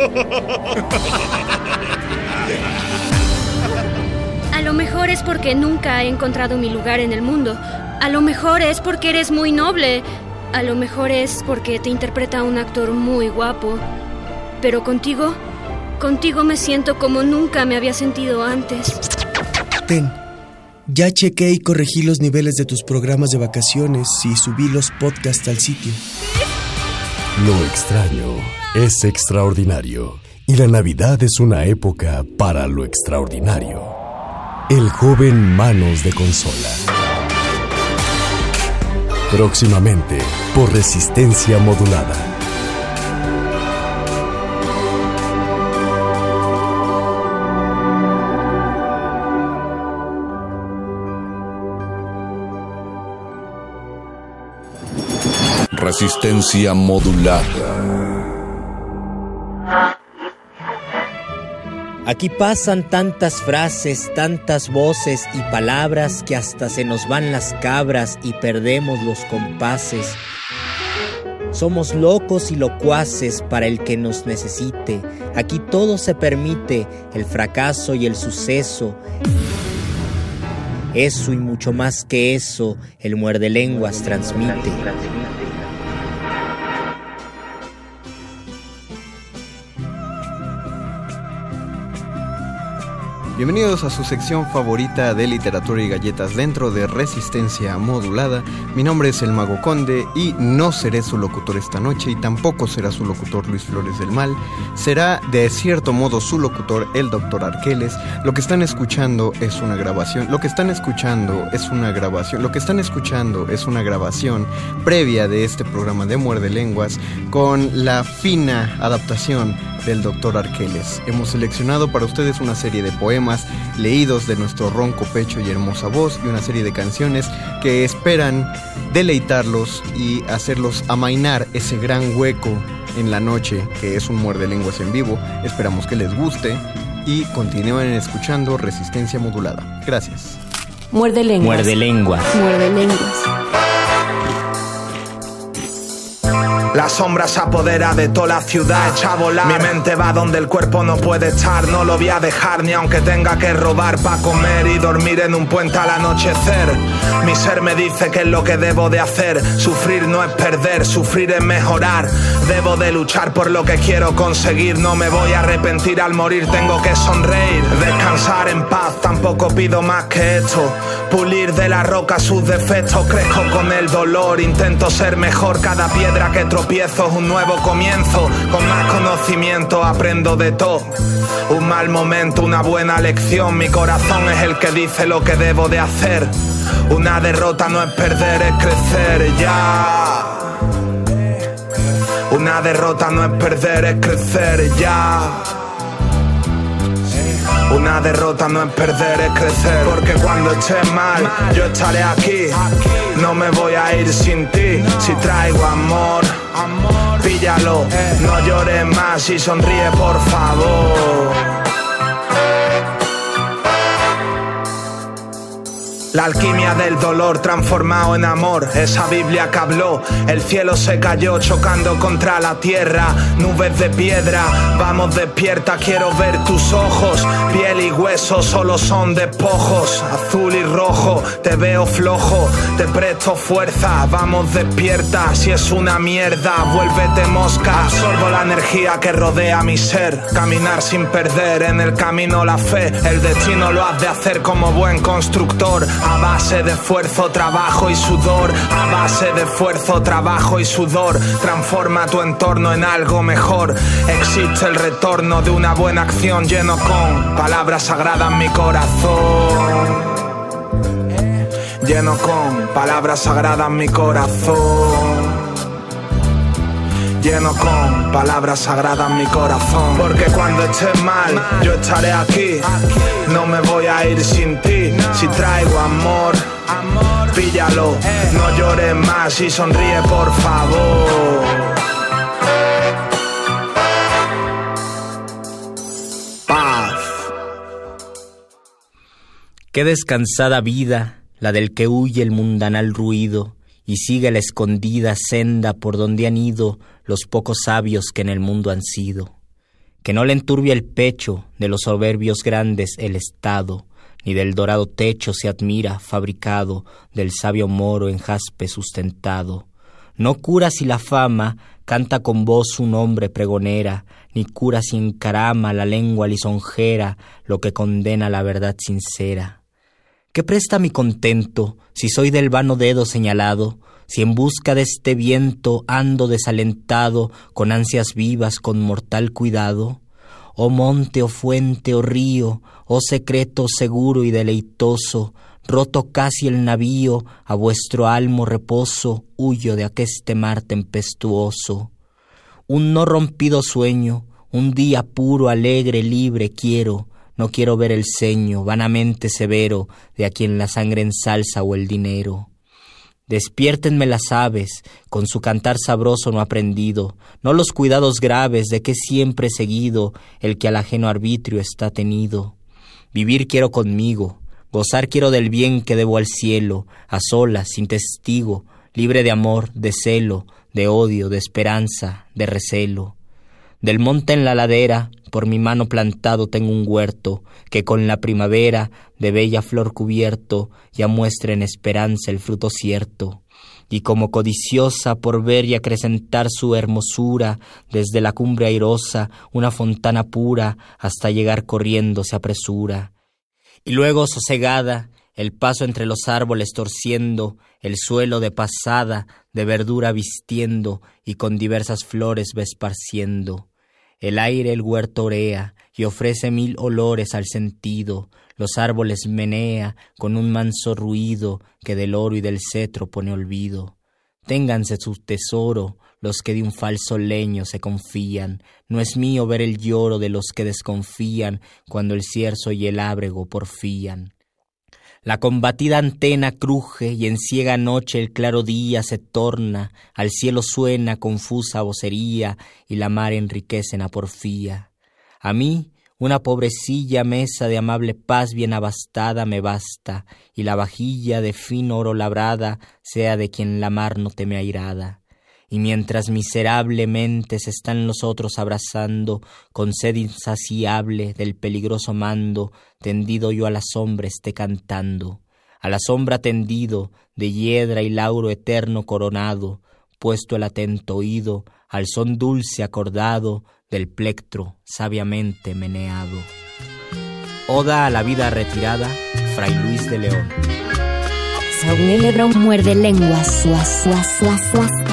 A lo mejor es porque nunca he encontrado mi lugar en el mundo. A lo mejor es porque eres muy noble. A lo mejor es porque te interpreta un actor muy guapo. Pero contigo, contigo me siento como nunca me había sentido antes. Ten. Ya chequé y corregí los niveles de tus programas de vacaciones y subí los podcasts al sitio. Lo extraño es extraordinario y la Navidad es una época para lo extraordinario. El joven Manos de Consola. Próximamente por resistencia modulada. Resistencia modulada. Aquí pasan tantas frases, tantas voces y palabras que hasta se nos van las cabras y perdemos los compases. Somos locos y locuaces para el que nos necesite. Aquí todo se permite, el fracaso y el suceso. Eso y mucho más que eso, el muerde lenguas transmite. Bienvenidos a su sección favorita de literatura y galletas dentro de Resistencia Modulada. Mi nombre es el Mago Conde y no seré su locutor esta noche y tampoco será su locutor Luis Flores del Mal. Será de cierto modo su locutor el Doctor Arqueles. Lo que están escuchando es una grabación. Lo que están escuchando es una grabación. Lo que están escuchando es una grabación previa de este programa de Muerde Lenguas con la fina adaptación del Dr. Arqueles. Hemos seleccionado para ustedes una serie de poemas leídos de nuestro ronco pecho y hermosa voz y una serie de canciones que esperan deleitarlos y hacerlos amainar ese gran hueco en la noche que es un muerde lenguas en vivo. Esperamos que les guste y continúen escuchando Resistencia Modulada. Gracias. Muerde lenguas. Muerde lenguas. Muerde lenguas. La sombra se apodera de toda la ciudad, echa a volar. Mi mente va donde el cuerpo no puede estar, no lo voy a dejar ni aunque tenga que robar para comer y dormir en un puente al anochecer. Mi ser me dice que es lo que debo de hacer. Sufrir no es perder, sufrir es mejorar. Debo de luchar por lo que quiero conseguir, no me voy a arrepentir al morir, tengo que sonreír. Descansar en paz, tampoco pido más que esto. Pulir de la roca sus defectos, crezco con el dolor, intento ser mejor cada piedra que tropiezo es un nuevo comienzo. Con más conocimiento aprendo de todo. Un mal momento, una buena lección. Mi corazón es el que dice lo que debo de hacer. Una derrota no es perder, es crecer ya. Una derrota no es perder, es crecer ya. Una derrota no es perder, es crecer. Porque cuando estés mal, yo estaré aquí. No me voy a ir sin ti. Si traigo amor, píllalo. No llores más y sonríe, por favor. La alquimia del dolor transformado en amor, esa Biblia que habló, el cielo se cayó chocando contra la tierra, nubes de piedra, vamos despierta, quiero ver tus ojos, piel y hueso solo son despojos, azul y rojo, te veo flojo, te presto fuerza, vamos despierta, si es una mierda, vuélvete mosca, absorbo la energía que rodea mi ser, caminar sin perder en el camino la fe, el destino lo has de hacer como buen constructor, a base de esfuerzo, trabajo y sudor. A base de esfuerzo, trabajo y sudor. Transforma tu entorno en algo mejor. Existe el retorno de una buena acción lleno con palabras sagradas en mi corazón. Lleno con palabras sagradas en mi corazón lleno con palabras sagradas mi corazón. Porque cuando estés mal, yo estaré aquí. No me voy a ir sin ti. Si traigo amor, píllalo. No llores más y sonríe, por favor. Paz. Qué descansada vida, la del que huye el mundanal ruido y sigue la escondida senda por donde han ido los pocos sabios que en el mundo han sido. Que no le enturbie el pecho de los soberbios grandes el Estado, ni del dorado techo se admira fabricado del sabio moro en jaspe sustentado. No cura si la fama canta con voz su nombre pregonera, ni cura si encarama la lengua lisonjera lo que condena la verdad sincera. ¿Qué presta mi contento si soy del vano dedo señalado? Si en busca de este viento ando desalentado, con ansias vivas, con mortal cuidado. Oh monte, oh fuente, oh río, oh secreto seguro y deleitoso, roto casi el navío, a vuestro almo reposo, huyo de aqueste mar tempestuoso. Un no rompido sueño, un día puro, alegre, libre quiero, no quiero ver el ceño vanamente severo de a quien la sangre ensalza o el dinero. Despiértenme las aves, con su cantar sabroso no aprendido, no los cuidados graves de que siempre seguido el que al ajeno arbitrio está tenido. Vivir quiero conmigo, gozar quiero del bien que debo al cielo, a solas, sin testigo, libre de amor, de celo, de odio, de esperanza, de recelo. Del monte en la ladera, por mi mano plantado tengo un huerto, que con la primavera, de bella flor cubierto, ya muestra en esperanza el fruto cierto. Y como codiciosa por ver y acrecentar su hermosura, desde la cumbre airosa, una fontana pura, hasta llegar corriendo se apresura. Y luego sosegada, el paso entre los árboles torciendo, el suelo de pasada, de verdura vistiendo, y con diversas flores va esparciendo. El aire el huerto orea y ofrece mil olores al sentido, los árboles menea con un manso ruido que del oro y del cetro pone olvido. Ténganse su tesoro los que de un falso leño se confían. No es mío ver el lloro de los que desconfían cuando el cierzo y el ábrego porfían. La combatida antena cruje y en ciega noche el claro día se torna, al cielo suena confusa vocería y la mar enriquece en a porfía. A mí, una pobrecilla mesa de amable paz bien abastada me basta, y la vajilla de fino oro labrada sea de quien la mar no teme airada. Y mientras miserablemente se están los otros abrazando, con sed insaciable del peligroso mando, tendido yo a la sombra esté cantando. A la sombra tendido, de hiedra y lauro eterno coronado, puesto el atento oído al son dulce acordado del plectro sabiamente meneado. Oda a la vida retirada, Fray Luis de León. Saúl Lebrón muerde lenguas. Suas, suas, suas,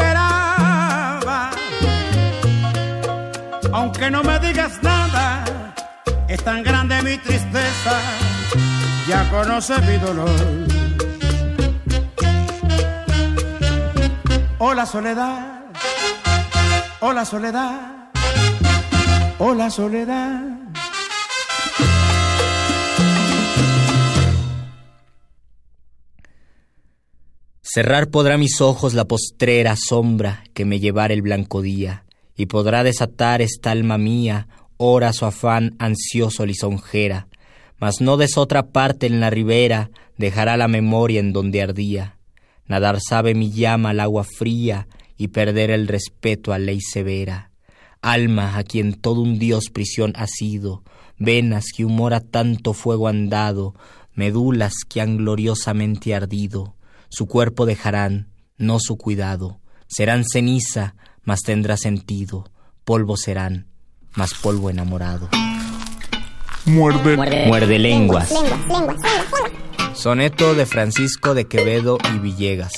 aunque no me digas nada, es tan grande mi tristeza, ya conoces mi dolor. Hola soledad, hola soledad, hola soledad. Cerrar podrá mis ojos la postrera sombra que me llevara el blanco día y podrá desatar esta alma mía, ora su afán ansioso lisonjera, mas no des otra parte en la ribera, dejará la memoria en donde ardía. Nadar sabe mi llama al agua fría y perder el respeto a ley severa. Alma a quien todo un dios prisión ha sido, venas que humora tanto fuego han dado, medulas que han gloriosamente ardido, su cuerpo dejarán, no su cuidado, serán ceniza, mas tendrá sentido, polvo serán, mas polvo enamorado. Muerde. Muerde, lenguas. Lenguas, lenguas, lenguas. Soneto de Francisco de Quevedo y Villegas.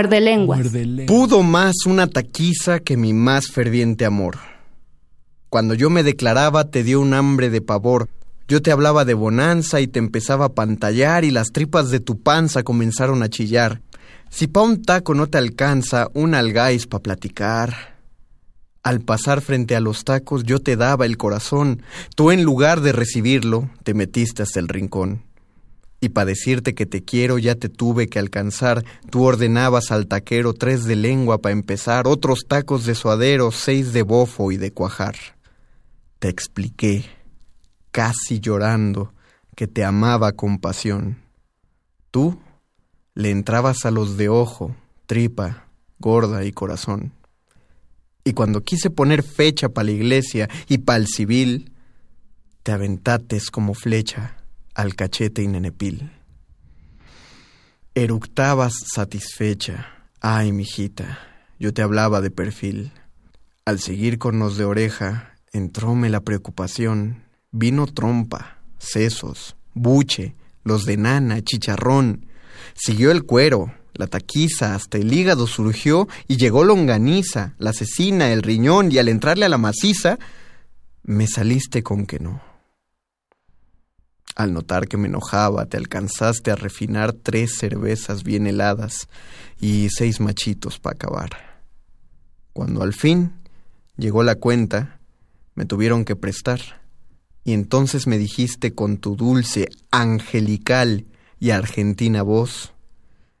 Muerde lenguas. Pudo más una taquiza que mi más ferviente amor. Cuando yo me declaraba te dio un hambre de pavor. Yo te hablaba de bonanza y te empezaba a pantallar y las tripas de tu panza comenzaron a chillar. Si pa' un taco no te alcanza, un algáis pa' platicar. Al pasar frente a los tacos yo te daba el corazón, tú en lugar de recibirlo, te metiste hasta el rincón. Y para decirte que te quiero ya te tuve que alcanzar, tú ordenabas al taquero tres de lengua para empezar, otros tacos de suadero, seis de bofo y de cuajar. Te expliqué, casi llorando, que te amaba con pasión. Tú le entrabas a los de ojo, tripa, gorda y corazón. Y cuando quise poner fecha para la iglesia y para el civil, te aventates como flecha al cachete inenepil. Eructabas satisfecha. Ay, mijita, yo te hablaba de perfil. Al seguir con los de oreja, entróme la preocupación. Vino trompa, sesos, buche, los de nana, chicharrón. Siguió el cuero, la taquiza, hasta el hígado surgió y llegó longaniza, la cecina, el riñón, y al entrarle a la maciza, me saliste con que no. Al notar que me enojaba, te alcanzaste a refinar tres cervezas bien heladas y seis machitos para acabar. Cuando al fin llegó la cuenta, me tuvieron que prestar. Y entonces me dijiste con tu dulce, angelical y argentina voz,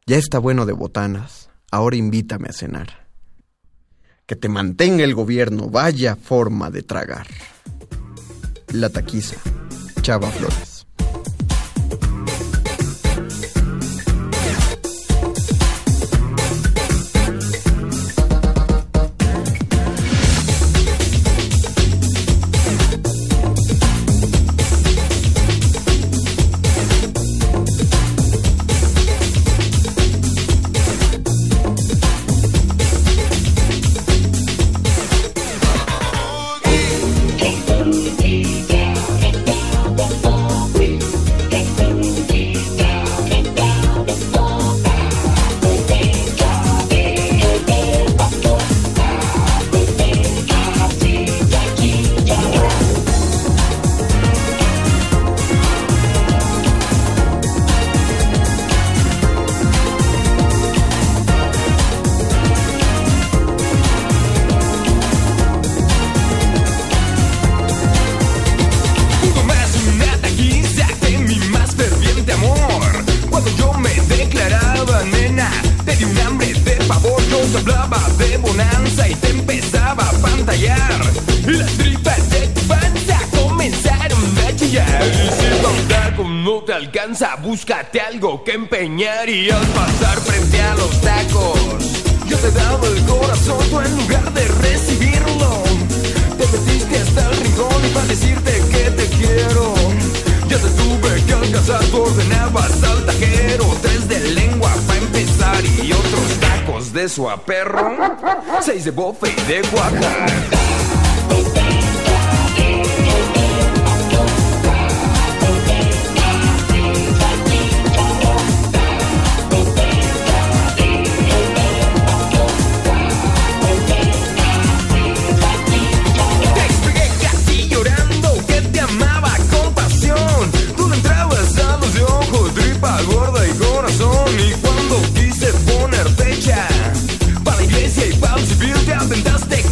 ya está bueno de botanas, ahora invítame a cenar. Que te mantenga el gobierno, vaya forma de tragar. La taquiza, Chava Flores. Que empeñar y al pasar frente a los tacos. Yo te daba el corazón, tú en lugar de recibirlo, te metiste hasta el rincón y para decirte que te quiero. Ya te tuve que alcanzar, tú ordenabas al tajero, tres de lengua para empezar y otros tacos de su perro, seis de bofe y de guajar.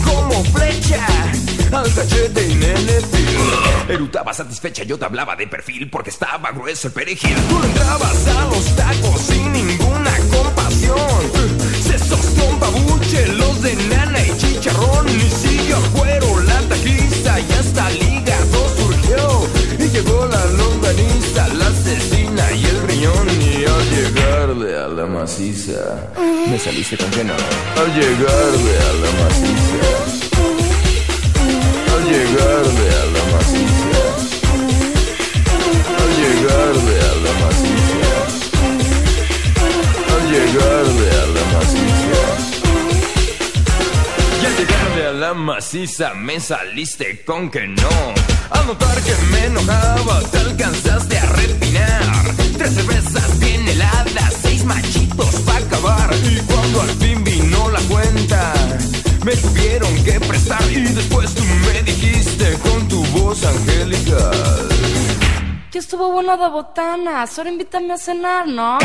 Como flecha al cachete nene Erutaba satisfecha, yo te hablaba de perfil porque estaba grueso el perejil. Tú entrabas a los tacos sin ninguna compasión. Sesos con babuche, los de nana y chicharrón. Y siguió el cuero, la taquiza y hasta el hígado surgió. Y llegó la longaniza, llegarle a la maciza, me saliste con que no. Al llegarle a la maciza. Al llegarle a la maciza. Al llegarle a la maciza. Al llegarle a la maciza. Y al llegarle a la maciza me saliste con que no. Al notar que me enojaba te alcanzaste a refinar. Tres cervezas bien heladas, seis machitos para acabar. Y cuando al fin vino la cuenta, me tuvieron que prestar. Y después tú me dijiste con tu voz angelical. Ya estuvo bueno de botanas. Ahora invítame a cenar, ¿no?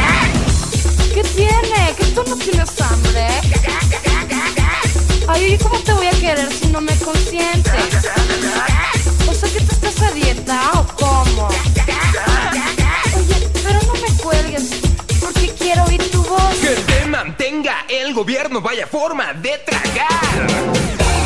¿Qué tiene? ¿Que tú no tienes hambre? Ay, ¿y cómo te voy a querer si no me consientes? O sea, que tú estás a dieta o cómo? Oye, pero no me cuelgues, Que te mantenga el gobierno, vaya forma de tragar.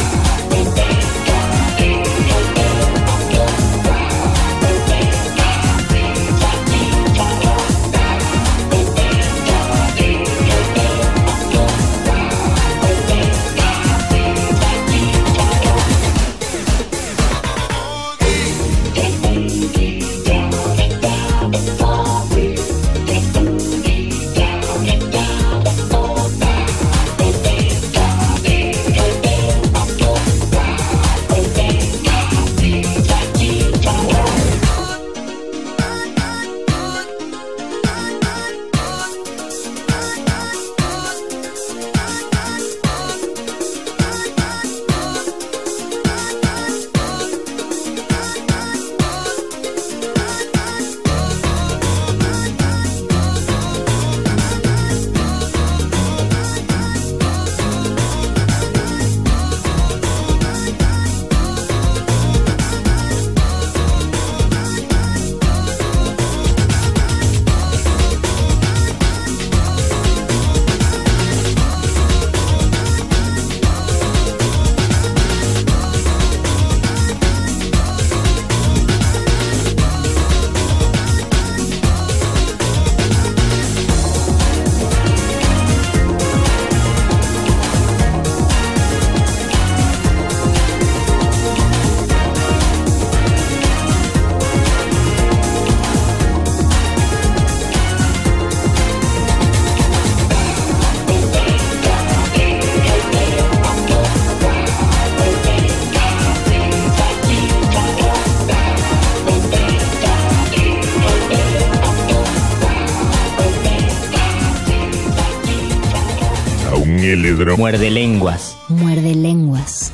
Muerde lenguas. Muerde lenguas.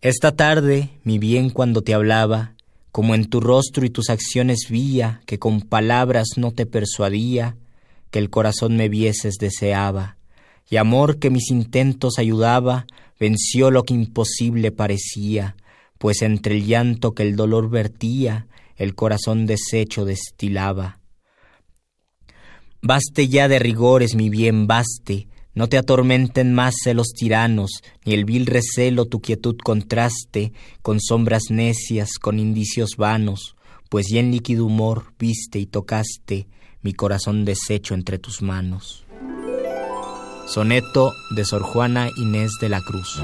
Esta tarde, mi bien, cuando te hablaba, como en tu rostro y tus acciones vía, que con palabras no te persuadía, que el corazón me vieses deseaba, y amor que mis intentos ayudaba, venció lo que imposible parecía, pues entre el llanto que el dolor vertía, el corazón deshecho destilaba. Baste ya de rigores, mi bien, baste, no te atormenten más celos tiranos, ni el vil recelo tu quietud contraste con sombras necias, con indicios vanos, pues ya en líquido humor viste y tocaste mi corazón deshecho entre tus manos. Soneto de Sor Juana Inés de la Cruz.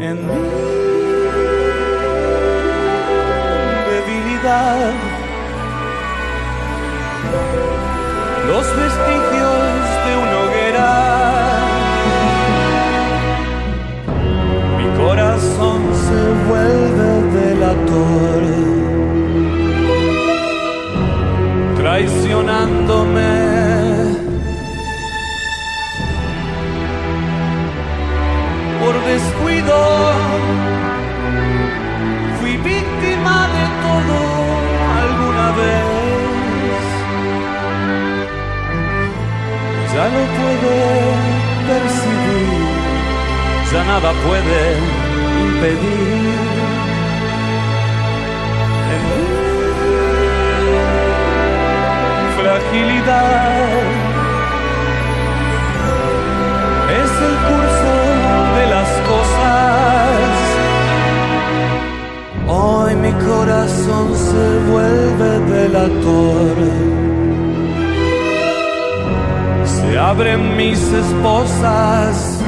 En mi debilidad los vestigios de una hoguera. Mi corazón se vuelve delator, traicionándome. Fui víctima de todo alguna vez. ya lo puede percibir, ya nada puede impedir. Fragilidad es el corazón se vuelve delator se abren mis esposas.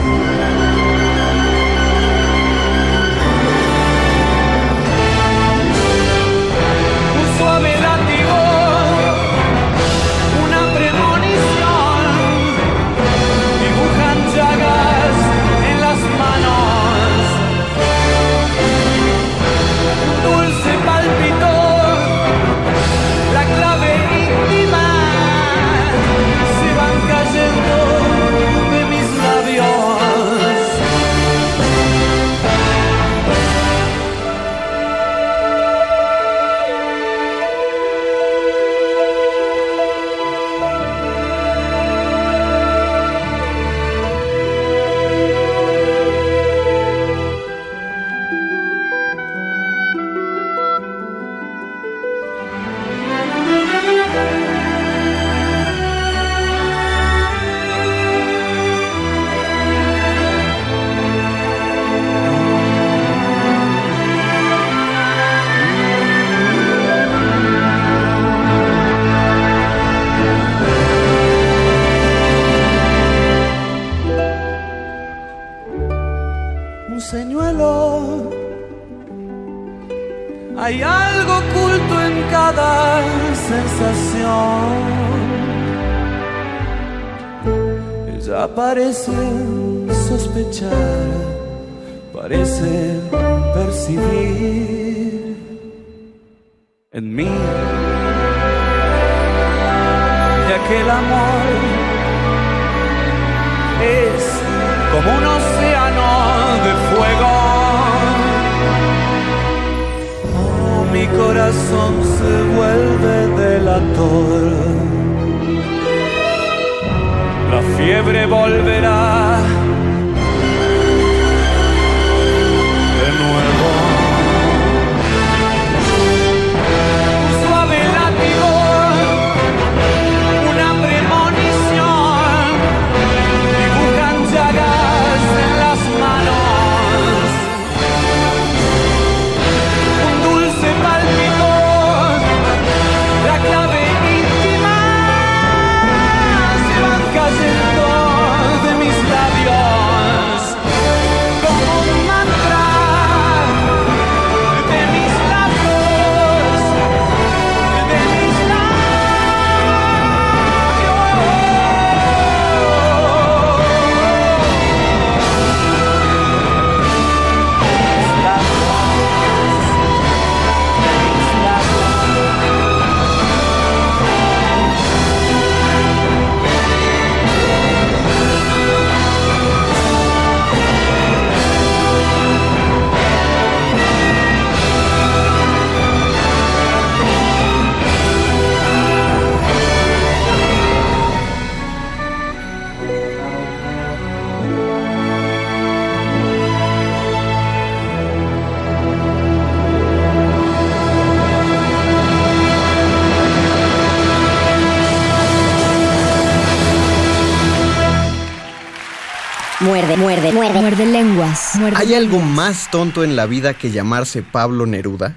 ¿Hay algo más tonto en la vida que llamarse Pablo Neruda?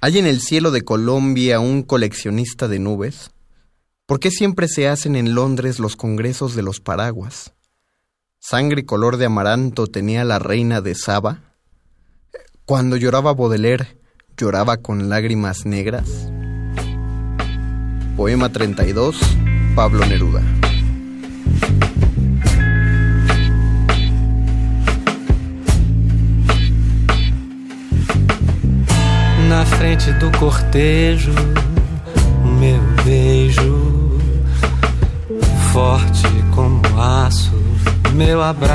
¿Hay en el cielo de Colombia un coleccionista de nubes? ¿Por qué siempre se hacen en Londres los congresos de los paraguas? ¿Sangre color de amaranto tenía la reina de Saba? Cuando lloraba Baudelaire, lloraba con lágrimas negras. Poema 32, Pablo Neruda. Frente do cortejo, meu beijo, forte como aço, meu abraço.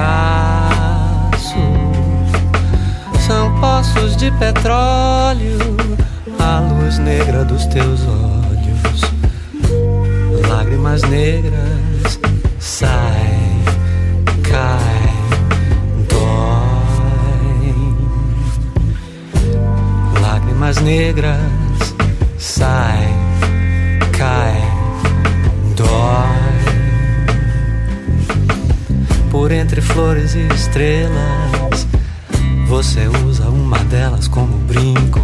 São poços de petróleo, a luz negra dos teus olhos, lágrimas negras, sai, Negras, sai, cai, dói. Por entre flores e estrelas, você usa uma delas como brinco,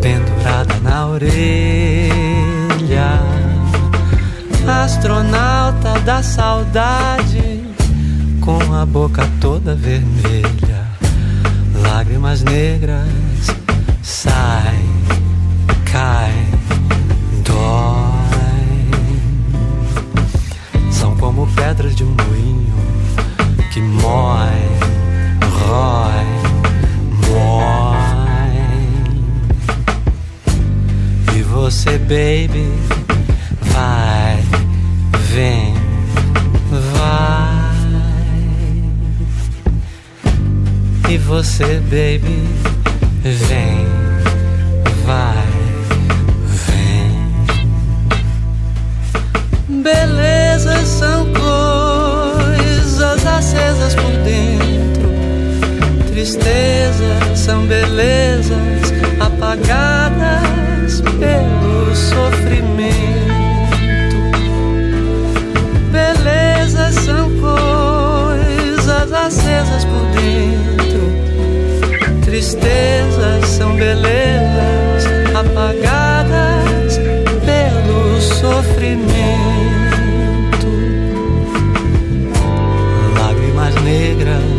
pendurada na orelha. Astronauta da saudade, com a boca toda vermelha, lágrimas negras, sai, cai, dói. São como pedras de um moinho que mói, rói, mói. E você, baby, você, baby, vem, vai, vem. Belezas são coisas acesas por dentro. Tristezas são belezas apagadas pelo sofrimento. Belezas são coisas acesas por dentro. Tristezas são belezas apagadas pelo sofrimento. Lágrimas negras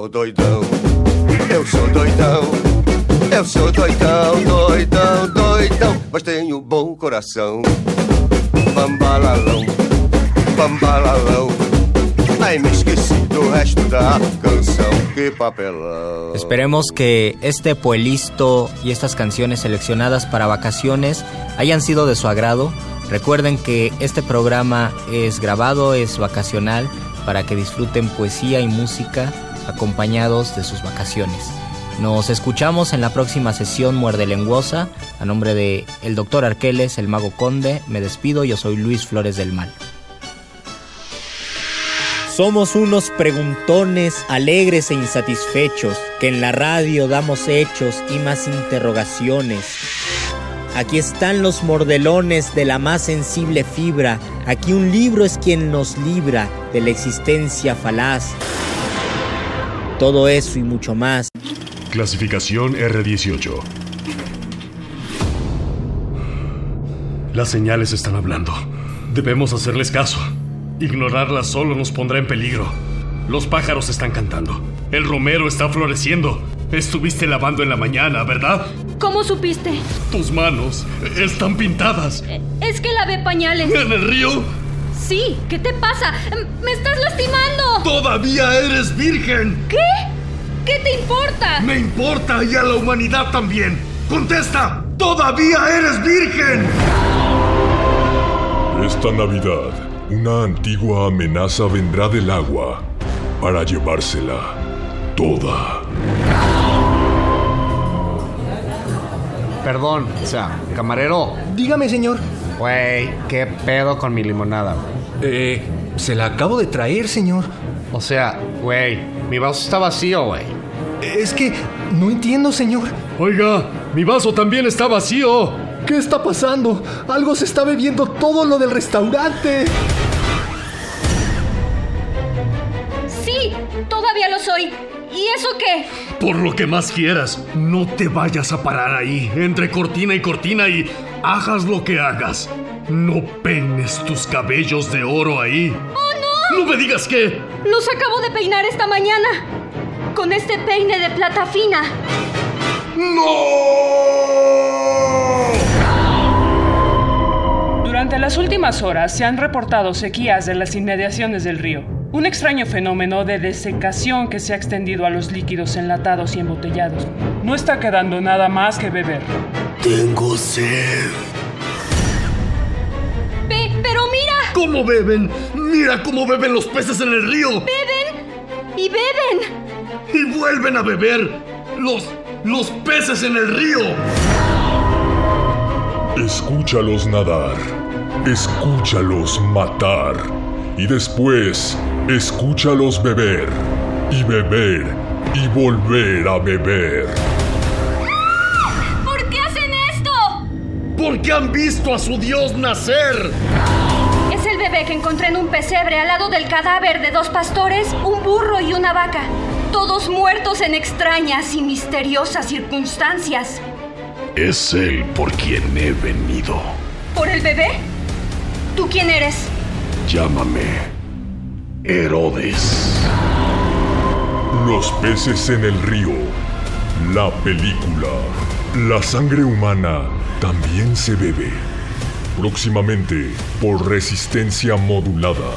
sou doidão, eu sou doidão, eu sou doidão, doidão, doidão, mas tenho bom coração. Bambalalão, bambalalão, ai me esqueci do resto da canção, que papelão. Esperemos que este puelisto y estas canciones seleccionadas para vacaciones hayan sido de su agrado. Recuerden que este programa es grabado, es vacacional, para que disfruten poesía y música acompañados de sus vacaciones. Nos escuchamos en la próxima sesión Muerde Lenguosa. A nombre de el doctor Arqueles, el mago conde, me despido. Yo soy Luis Flores del Mal. Somos unos preguntones alegres e insatisfechos que en la radio damos hechos y más interrogaciones. Aquí están los mordelones de la más sensible fibra. Aquí un libro es quien nos libra de la existencia falaz. Todo eso y mucho más. Clasificación R18. Las señales están hablando. Debemos hacerles caso. Ignorarlas solo nos pondrá en peligro. Los pájaros están cantando. El romero está floreciendo. Estuviste lavando en la mañana, ¿verdad? ¿Cómo supiste? Tus manos están pintadas. Es que lavé pañales. ¿En el río? Sí, ¿qué te pasa? ¡Me estás lastimando! ¡Todavía eres virgen! ¿Qué? ¿Qué te importa? Me importa y a la humanidad también. ¡Contesta! ¡Todavía eres virgen! Esta Navidad, una antigua amenaza vendrá del agua para llevársela toda. Perdón, o sea, camarero. Dígame, señor. Güey, ¿qué pedo con mi limonada, güey? Eh, se la acabo de traer, señor. O sea, güey, mi vaso está vacío, güey. Es que no entiendo, señor. Oiga, mi vaso también está vacío. ¿Qué está pasando? Algo se está bebiendo todo lo del restaurante. Sí, todavía lo soy. ¿Y eso qué? Por lo que más quieras, no te vayas a parar ahí, entre cortina y cortina y hagas lo que hagas. No peines tus cabellos de oro ahí. ¡Oh, no! ¡No me digas qué! Los acabo de peinar esta mañana. Con este peine de plata fina. Durante las últimas horas se han reportado sequías en las inmediaciones del río. Un extraño fenómeno de desecación que se ha extendido a los líquidos enlatados y embotellados. No está quedando nada más que beber. Tengo sed. Ve, pero mira. ¿Cómo beben? Mira cómo beben los peces en el río. Beben y beben. Y vuelven a beber los los peces en el río. Escúchalos nadar. Escúchalos matar. Y después, escúchalos beber. Y beber. Y volver a beber. ¿Por qué hacen esto? Porque han visto a su dios nacer. Es el bebé que encontré en un pesebre al lado del cadáver de dos pastores, un burro y una vaca. Todos muertos en extrañas y misteriosas circunstancias. Es él por quien he venido. ¿Por el bebé? ¿Tú quién eres? Llámame Herodes. Los peces en el río. La película. La sangre humana también se bebe. Próximamente por resistencia modulada.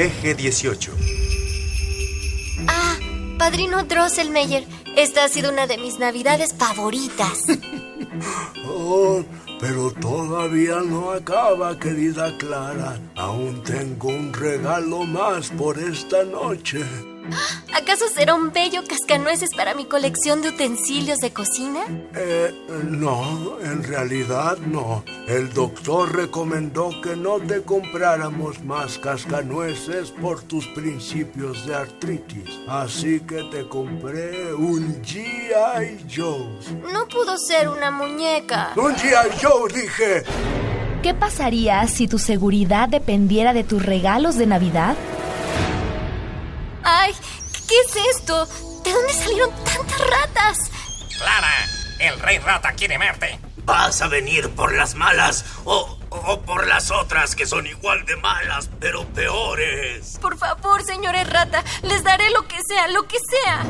PG-18. Ah, padrino Drosselmeyer, esta ha sido una de mis navidades favoritas. Oh, pero todavía no acaba, querida Clara. Aún tengo un regalo más por esta noche. ¿Acaso será un bello cascanueces para mi colección de utensilios de cocina? Eh, no, en realidad no. El doctor recomendó que no te compráramos más cascanueces por tus principios de artritis. Así que te compré un G.I. Joe. No pudo ser una muñeca. ¡Un G.I. Joe, dije! ¿Qué pasaría si tu seguridad dependiera de tus regalos de Navidad? ¿Qué es esto? ¿De dónde salieron tantas ratas? Clara, el rey rata quiere verte. ¿Vas a venir por las malas o, o por las otras que son igual de malas, pero peores? Por favor, señores rata, les daré lo que sea, lo que sea.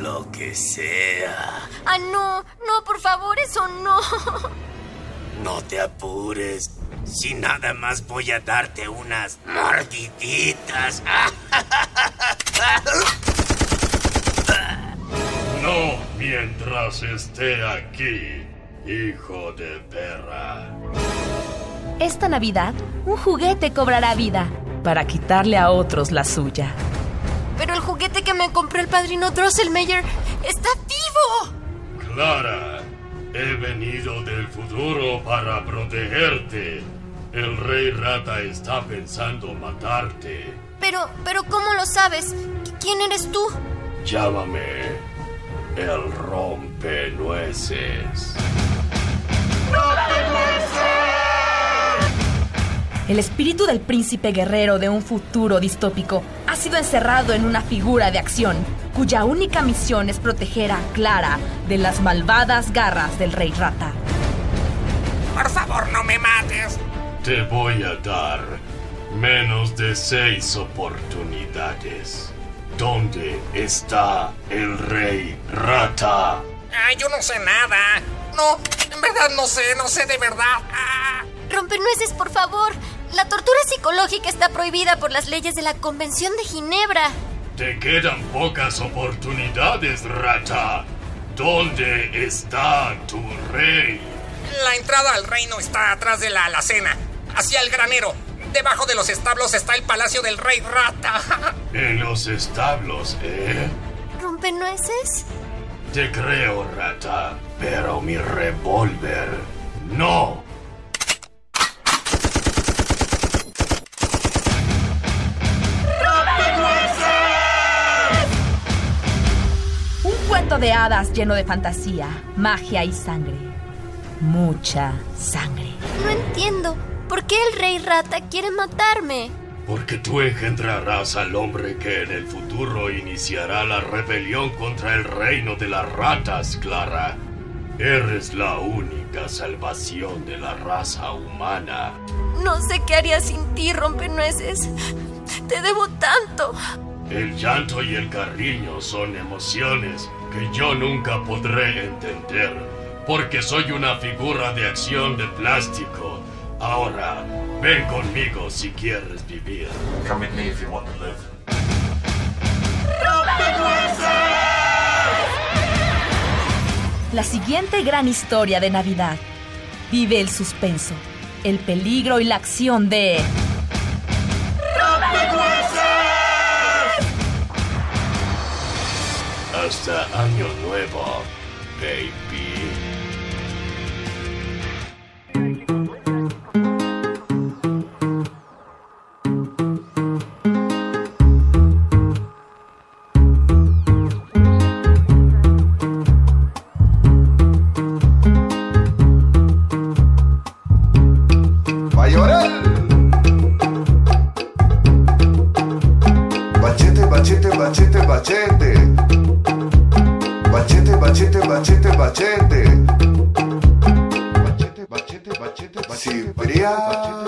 Lo que sea. Ah, no, no, por favor, eso no. No te apures. Si nada más voy a darte unas mordiditas. No mientras esté aquí, hijo de perra. Esta Navidad, un juguete cobrará vida para quitarle a otros la suya. Pero el juguete que me compró el padrino Drosselmeyer está vivo. Clara, he venido del futuro para protegerte. El rey rata está pensando matarte. Pero, pero, ¿cómo lo sabes? ¿Quién eres tú? Llámame el rompenueces. El espíritu del príncipe guerrero de un futuro distópico ha sido encerrado en una figura de acción, cuya única misión es proteger a Clara de las malvadas garras del rey rata. Por favor, no me mates. Te voy a dar menos de seis oportunidades. ¿Dónde está el rey rata? Ay, yo no sé nada. No, en verdad no sé, no sé de verdad. Ah. Rompenueces, por favor. La tortura psicológica está prohibida por las leyes de la Convención de Ginebra. Te quedan pocas oportunidades, rata. ¿Dónde está tu rey? La entrada al reino está atrás de la alacena, hacia el granero. Debajo de los establos está el palacio del rey rata. En los establos, ¿eh? ¿Rompenueces? Te creo, rata, pero mi revólver no. Cuento de hadas lleno de fantasía, magia y sangre. Mucha sangre. No entiendo. ¿Por qué el rey rata quiere matarme? Porque tú engendrarás al hombre que en el futuro iniciará la rebelión contra el reino de las ratas, Clara. Eres la única salvación de la raza humana. No sé qué haría sin ti, rompenueces. Te debo tanto. El llanto y el cariño son emociones que yo nunca podré entender, porque soy una figura de acción de plástico. Ahora, ven conmigo si quieres vivir. Come with me if you want to live. La siguiente gran historia de Navidad vive el suspenso, el peligro y la acción de... Hasta año nuevo, baby. Va a llorar. Bachete, bachete, bachete, bachete. Bachete, bachete, bachete, bachete. Cipriano.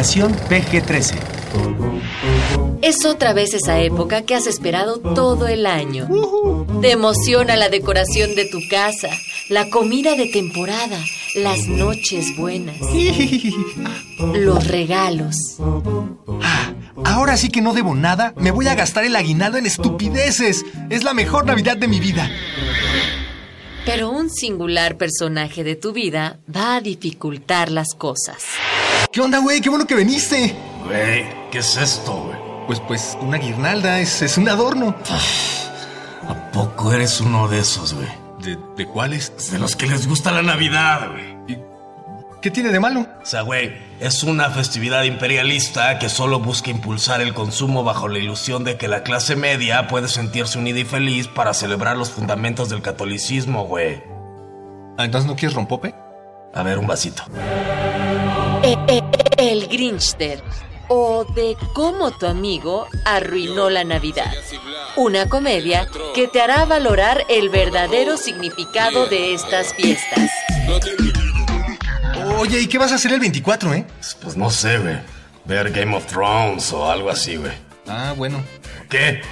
Clasificación PG-13. Es otra vez esa época que has esperado todo el año. Te emociona la decoración de tu casa, la comida de temporada, las noches buenas, los regalos. Ahora sí que no debo nada, me voy a gastar el aguinaldo en estupideces. Es la mejor Navidad de mi vida. Pero un singular personaje de tu vida va a dificultar las cosas. ¿Qué onda, güey? Qué bueno que viniste. Güey, ¿qué es esto, güey? Pues, pues, una guirnalda, es, es un adorno. ¿A poco eres uno de esos, güey? ¿De, ¿De cuáles? De los que les gusta la Navidad, güey. ¿Qué tiene de malo? O sea, güey, es una festividad imperialista que solo busca impulsar el consumo bajo la ilusión de que la clase media puede sentirse unida y feliz para celebrar los fundamentos del catolicismo, güey. Ah, ¿Entonces no quieres rompope? A ver, un vasito. E- e- El Grinchster o de cómo tu amigo arruinó la Navidad. Una comedia que te hará valorar el verdadero significado de estas fiestas. Oye, ¿y qué vas a hacer el 24, eh? Pues no sé, güey. Ver Game of Thrones o algo así, güey. Ah, bueno. ¿Qué?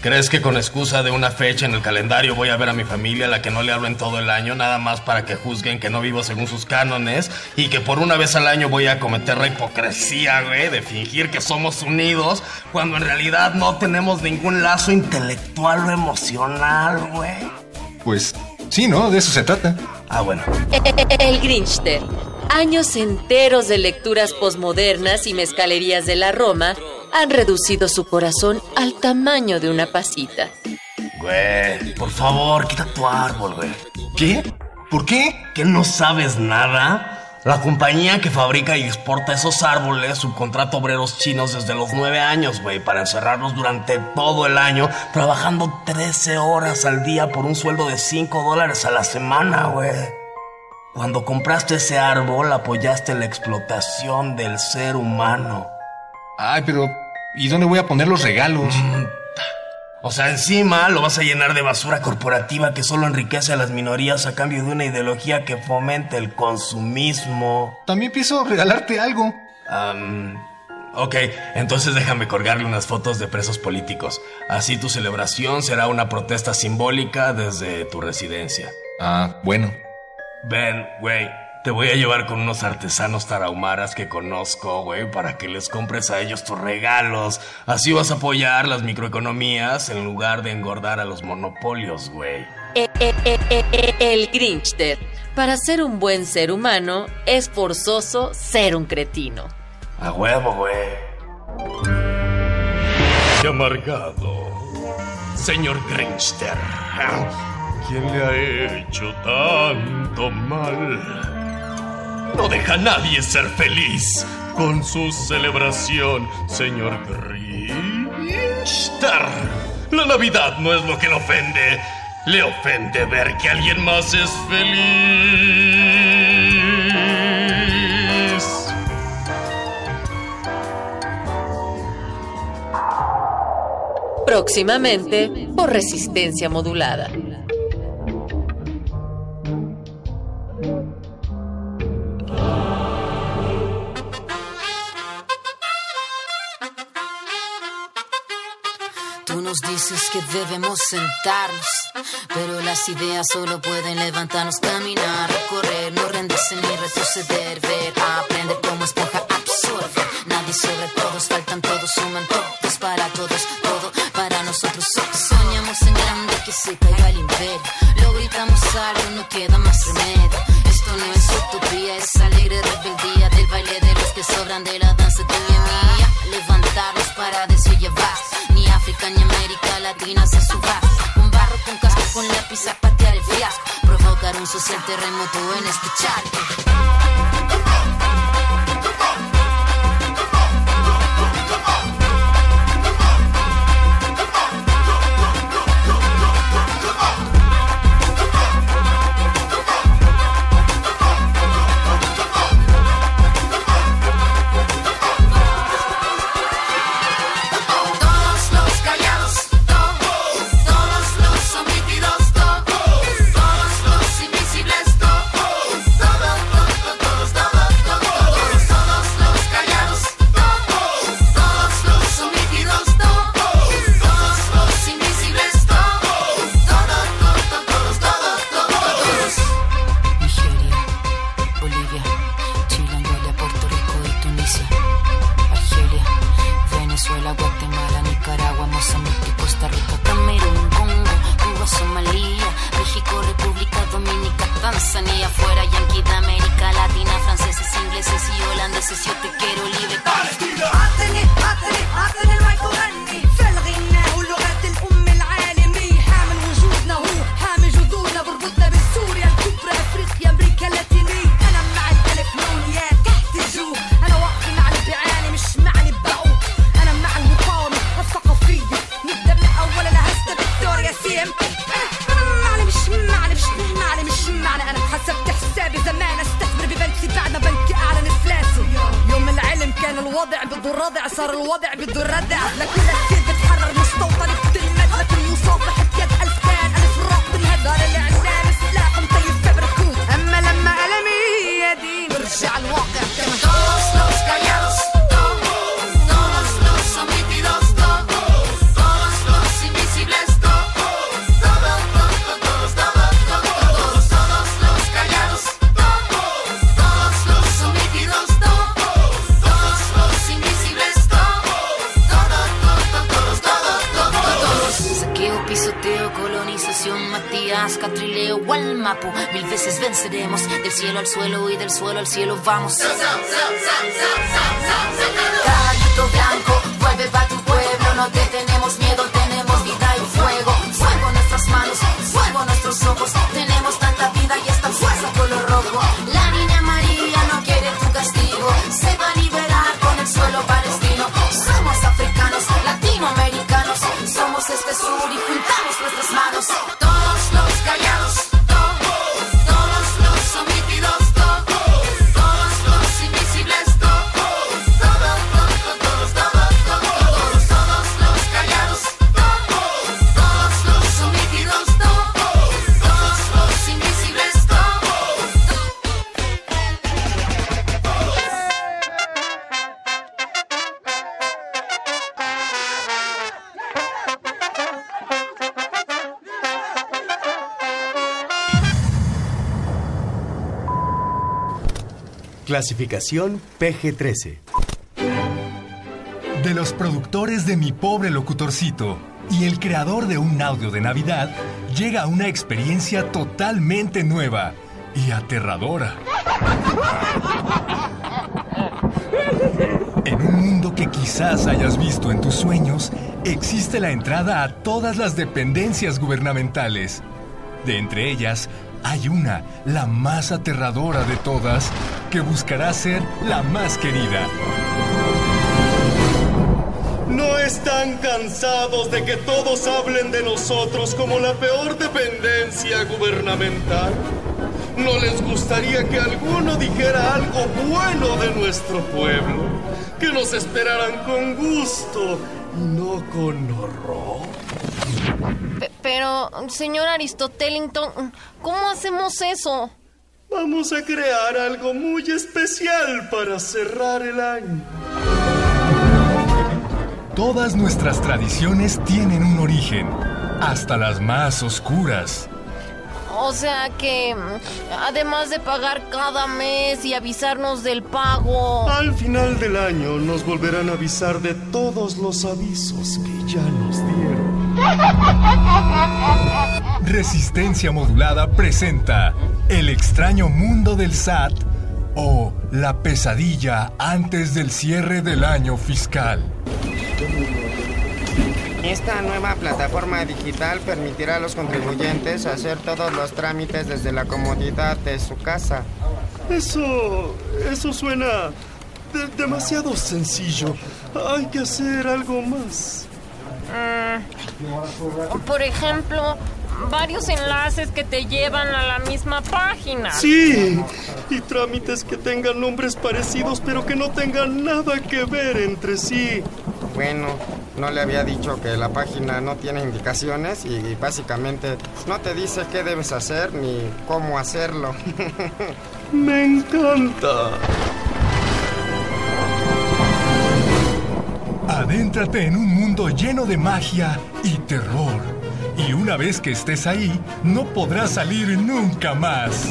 ¿Crees que con excusa de una fecha en el calendario voy a ver a mi familia, a la que no le hablo en todo el año, nada más para que juzguen que no vivo según sus cánones y que por una vez al año voy a cometer la hipocresía, güey, de fingir que somos unidos cuando en realidad no tenemos ningún lazo intelectual o emocional, güey? Pues sí, ¿no? De eso se trata. Ah, bueno. El Grinchster. Años enteros de lecturas posmodernas y mezcalerías de la Roma han reducido su corazón al tamaño de una pasita. Güey, por favor, quita tu árbol, güey. ¿Qué? ¿Por qué? ¿Que no sabes nada? La compañía que fabrica y exporta esos árboles subcontrata obreros chinos desde los nueve años, güey, para encerrarlos durante todo el año, trabajando 13 horas al día por un sueldo de 5 dólares a la semana, güey. Cuando compraste ese árbol, apoyaste la explotación del ser humano. Ay, pero ¿y dónde voy a poner los regalos? O sea, encima lo vas a llenar de basura corporativa que solo enriquece a las minorías a cambio de una ideología que fomenta el consumismo. También pienso regalarte algo. Am, ok, entonces déjame colgarle unas fotos de presos políticos. Así tu celebración será una protesta simbólica desde tu residencia. Ah, bueno. Ven, güey, te voy a llevar con unos artesanos tarahumaras que conozco, güey, para que les compres a ellos tus regalos. Así vas a apoyar las microeconomías en lugar de engordar a los monopolios, güey. E- e- e- e- e- El Grinchster. Para ser un buen ser humano es forzoso ser un cretino. A huevo, güey. Qué amargado. Señor Grinchster. ¿Quién le ha hecho tanto mal? No deja a nadie ser feliz con su celebración, señor Grinchster. La Navidad no es lo que le ofende. Le ofende ver que alguien más es feliz. Próximamente por resistencia modulada. Nos dices que debemos sentarnos, pero las ideas solo pueden levantarnos, caminar, recorrer, no rendirse ni retroceder, ver, aprender como esponja absorbe. Nadie sobre todos, faltan todos, suman todos para todos, todo para nosotros. Soñamos en grande que se caiga el imperio, lo gritamos alto, no queda más remedio. Esto no es utopía, es alegre rebeldía del baile de los que sobran de la danza tuya y mía. Levantarnos para decir con lápiz a patear el fiasco. Provocar un social terremoto en este vamos. Clasificación PG-13. De los productores de Mi Pobre Locutorcito y el creador de un audio de Navidad, llega una experiencia totalmente nueva y aterradora. En un mundo que quizás hayas visto en tus sueños, existe la entrada a todas las dependencias gubernamentales. De entre ellas, hay una, la más aterradora de todas, que buscará ser la más querida. ¿No están cansados de que todos hablen de nosotros como la peor dependencia gubernamental? ¿No les gustaría que alguno dijera algo bueno de nuestro pueblo? Que nos esperaran con gusto no con horror. Pe- Pero, señor Aristotelington, ¿cómo hacemos eso? Vamos a crear algo muy especial para cerrar el año. Todas nuestras tradiciones tienen un origen, hasta las más oscuras. O sea que, mm, además de pagar cada mes y avisarnos del pago... Al final del año nos volverán a avisar de todos los avisos que ya nos dieron. Resistencia Modulada presenta El extraño mundo del SAT o La pesadilla antes del cierre del año fiscal. Esta nueva plataforma digital permitirá a los contribuyentes hacer todos los trámites desde la comodidad de su casa. Eso. eso suena de- demasiado sencillo. Hay que hacer algo más. Mm, por ejemplo, varios enlaces que te llevan a la misma página. Sí, y trámites que tengan nombres parecidos pero que no tengan nada que ver entre sí. Bueno, no le había dicho que la página no tiene indicaciones y, y básicamente no te dice qué debes hacer ni cómo hacerlo. Me encanta. Adéntrate en un mundo lleno de magia y terror. Y una vez que estés ahí, no podrás salir nunca más.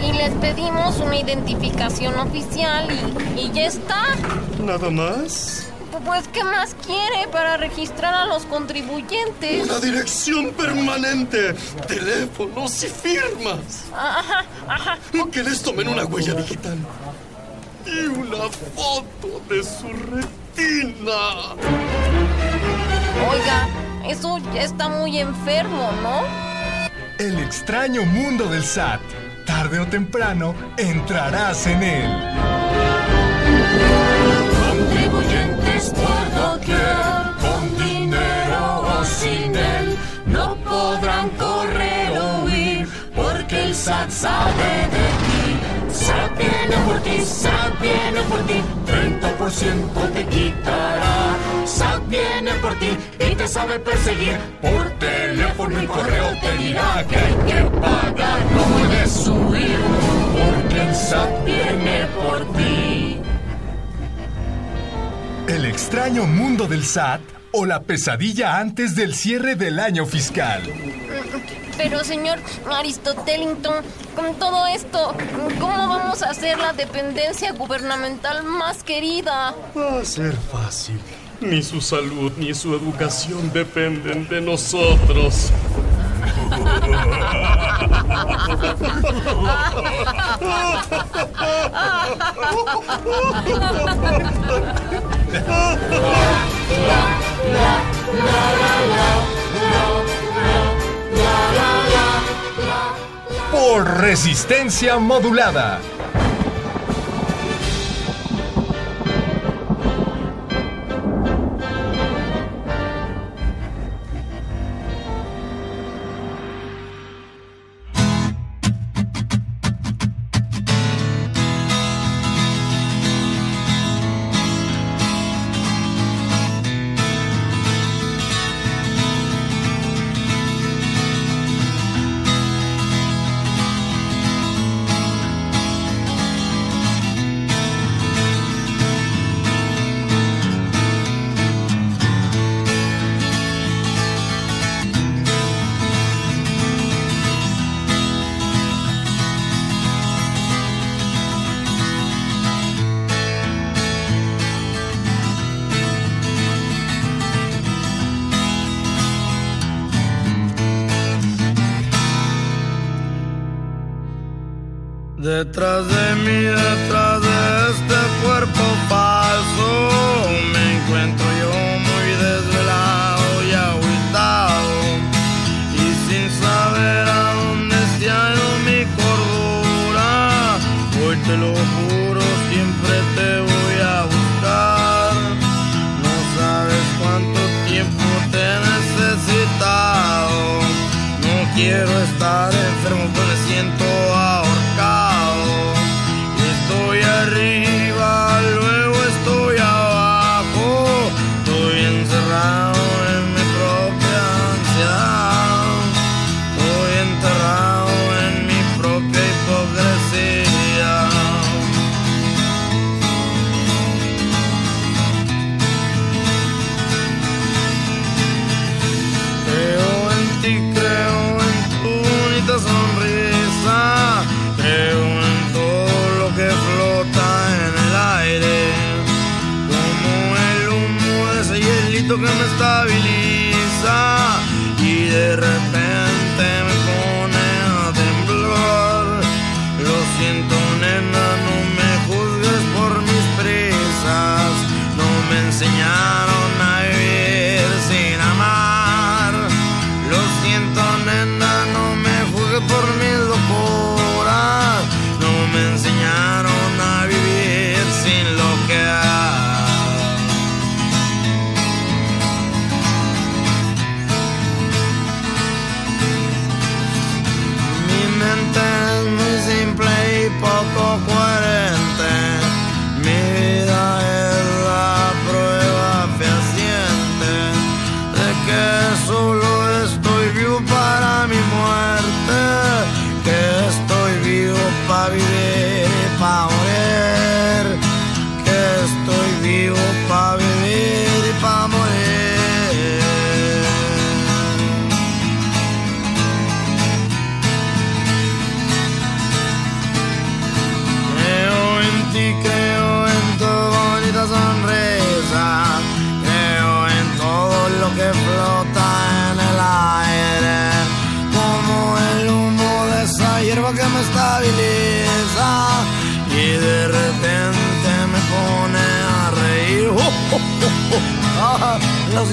Y les pedimos una identificación oficial y, y ya está. ¿Nada más? Pues, ¿qué más quiere para registrar a los contribuyentes? Una dirección permanente, teléfonos y firmas. Ajá, ajá. Que les tomen una huella digital y una foto de su retina. Oiga, eso ya está muy enfermo, ¿no? El extraño mundo del SAT. Tarde o temprano entrarás en él. Contribuyentes por doquier, con dinero o sin él, no podrán correr o huir, porque el SAT sabe de viene por ti, SAT viene por ti, 30% te quitará. SAT viene por ti y te sabe perseguir, por teléfono y correo te dirá que hay que pagar, no puedes huir, porque el SAT viene por ti. El extraño mundo del SAT o la pesadilla antes del cierre del año fiscal. Pero, señor Aristotelington, con todo esto, ¿cómo vamos a hacer la dependencia gubernamental más querida? Va a ser fácil. Ni su salud ni su educación dependen de nosotros. Por resistencia modulada. Detrás de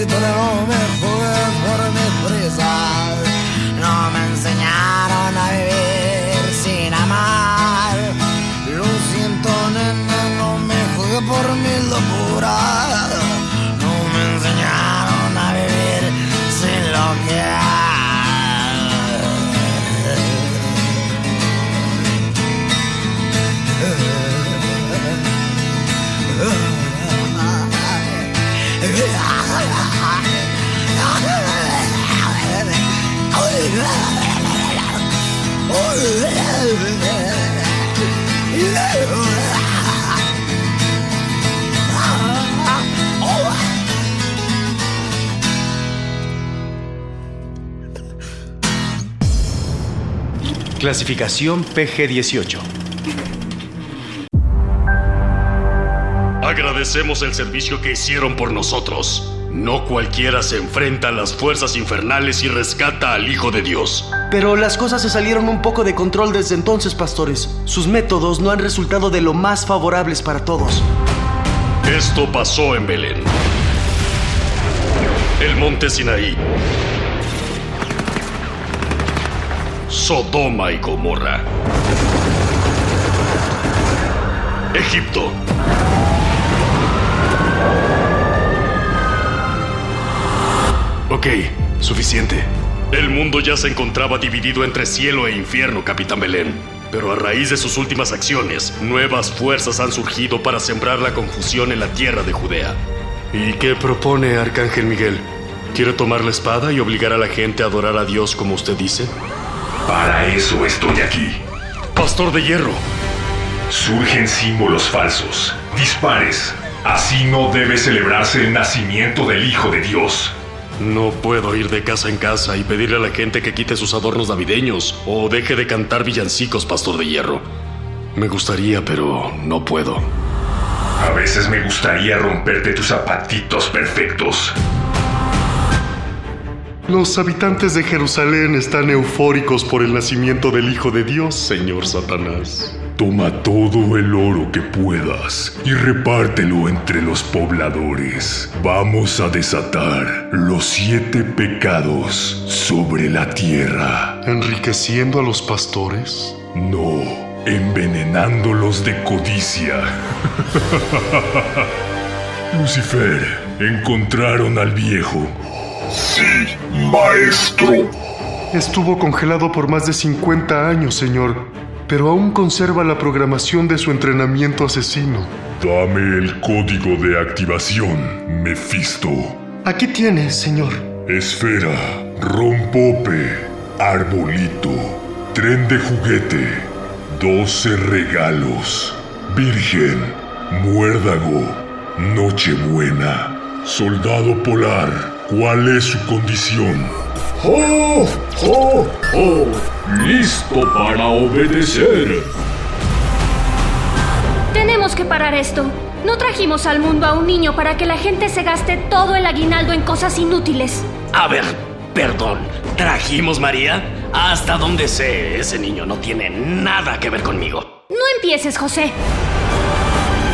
Los gitanos me Clasificación PG-18. Agradecemos el servicio que hicieron por nosotros. No cualquiera se enfrenta a las fuerzas infernales y rescata al Hijo de Dios. Pero las cosas se salieron un poco de control desde entonces, pastores. Sus métodos no han resultado de lo más favorables para todos. Esto pasó en Belén. El monte Sinaí. Sodoma y Gomorra. Egipto. Ok, suficiente. El mundo ya se encontraba dividido entre cielo e infierno, Capitán Belén. Pero a raíz de sus últimas acciones, nuevas fuerzas han surgido para sembrar la confusión en la tierra de Judea. ¿Y qué propone Arcángel Miguel? ¿Quiere tomar la espada y obligar a la gente a adorar a Dios como usted dice? Para eso estoy aquí. Pastor de hierro. Surgen símbolos falsos, dispares. Así no debe celebrarse el nacimiento del Hijo de Dios. No puedo ir de casa en casa y pedirle a la gente que quite sus adornos navideños o deje de cantar villancicos, Pastor de Hierro. Me gustaría, pero no puedo. A veces me gustaría romperte tus zapatitos perfectos. Los habitantes de Jerusalén están eufóricos por el nacimiento del Hijo de Dios, señor Satanás. Toma todo el oro que puedas y repártelo entre los pobladores. Vamos a desatar los siete pecados sobre la tierra. ¿Enriqueciendo a los pastores? No, envenenándolos de codicia. Lucifer, encontraron al viejo. Sí, maestro. Estuvo congelado por más de 50 años, señor, pero aún conserva la programación de su entrenamiento asesino. Dame el código de activación, Mephisto. Aquí tiene, señor. Esfera, rompope, arbolito, tren de juguete, 12 regalos, virgen, muérdago, nochebuena, soldado polar. ¿Cuál es su condición? ¡Oh! ¡Oh! ¡Oh! ¡Listo para obedecer! Tenemos que parar esto. No trajimos al mundo a un niño para que la gente se gaste todo el aguinaldo en cosas inútiles. A ver, perdón. ¿Trajimos María? Hasta donde sé, ese niño no tiene nada que ver conmigo. No empieces, José.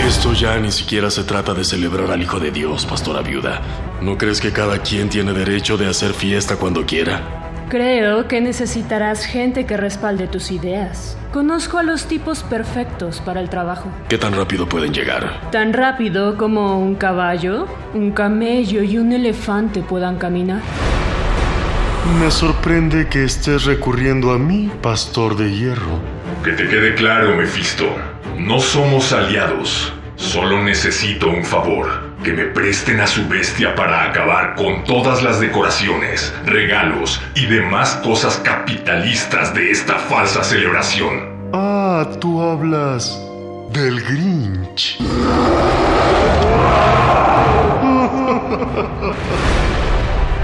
Esto ya ni siquiera se trata de celebrar al Hijo de Dios, pastora viuda. ¿No crees que cada quien tiene derecho de hacer fiesta cuando quiera? Creo que necesitarás gente que respalde tus ideas. Conozco a los tipos perfectos para el trabajo. ¿Qué tan rápido pueden llegar? Tan rápido como un caballo, un camello y un elefante puedan caminar. Me sorprende que estés recurriendo a mí, pastor de hierro. Que te quede claro, Mephisto. No somos aliados. Solo necesito un favor. Que me presten a su bestia para acabar con todas las decoraciones, regalos y demás cosas capitalistas de esta falsa celebración. Ah, tú hablas del Grinch.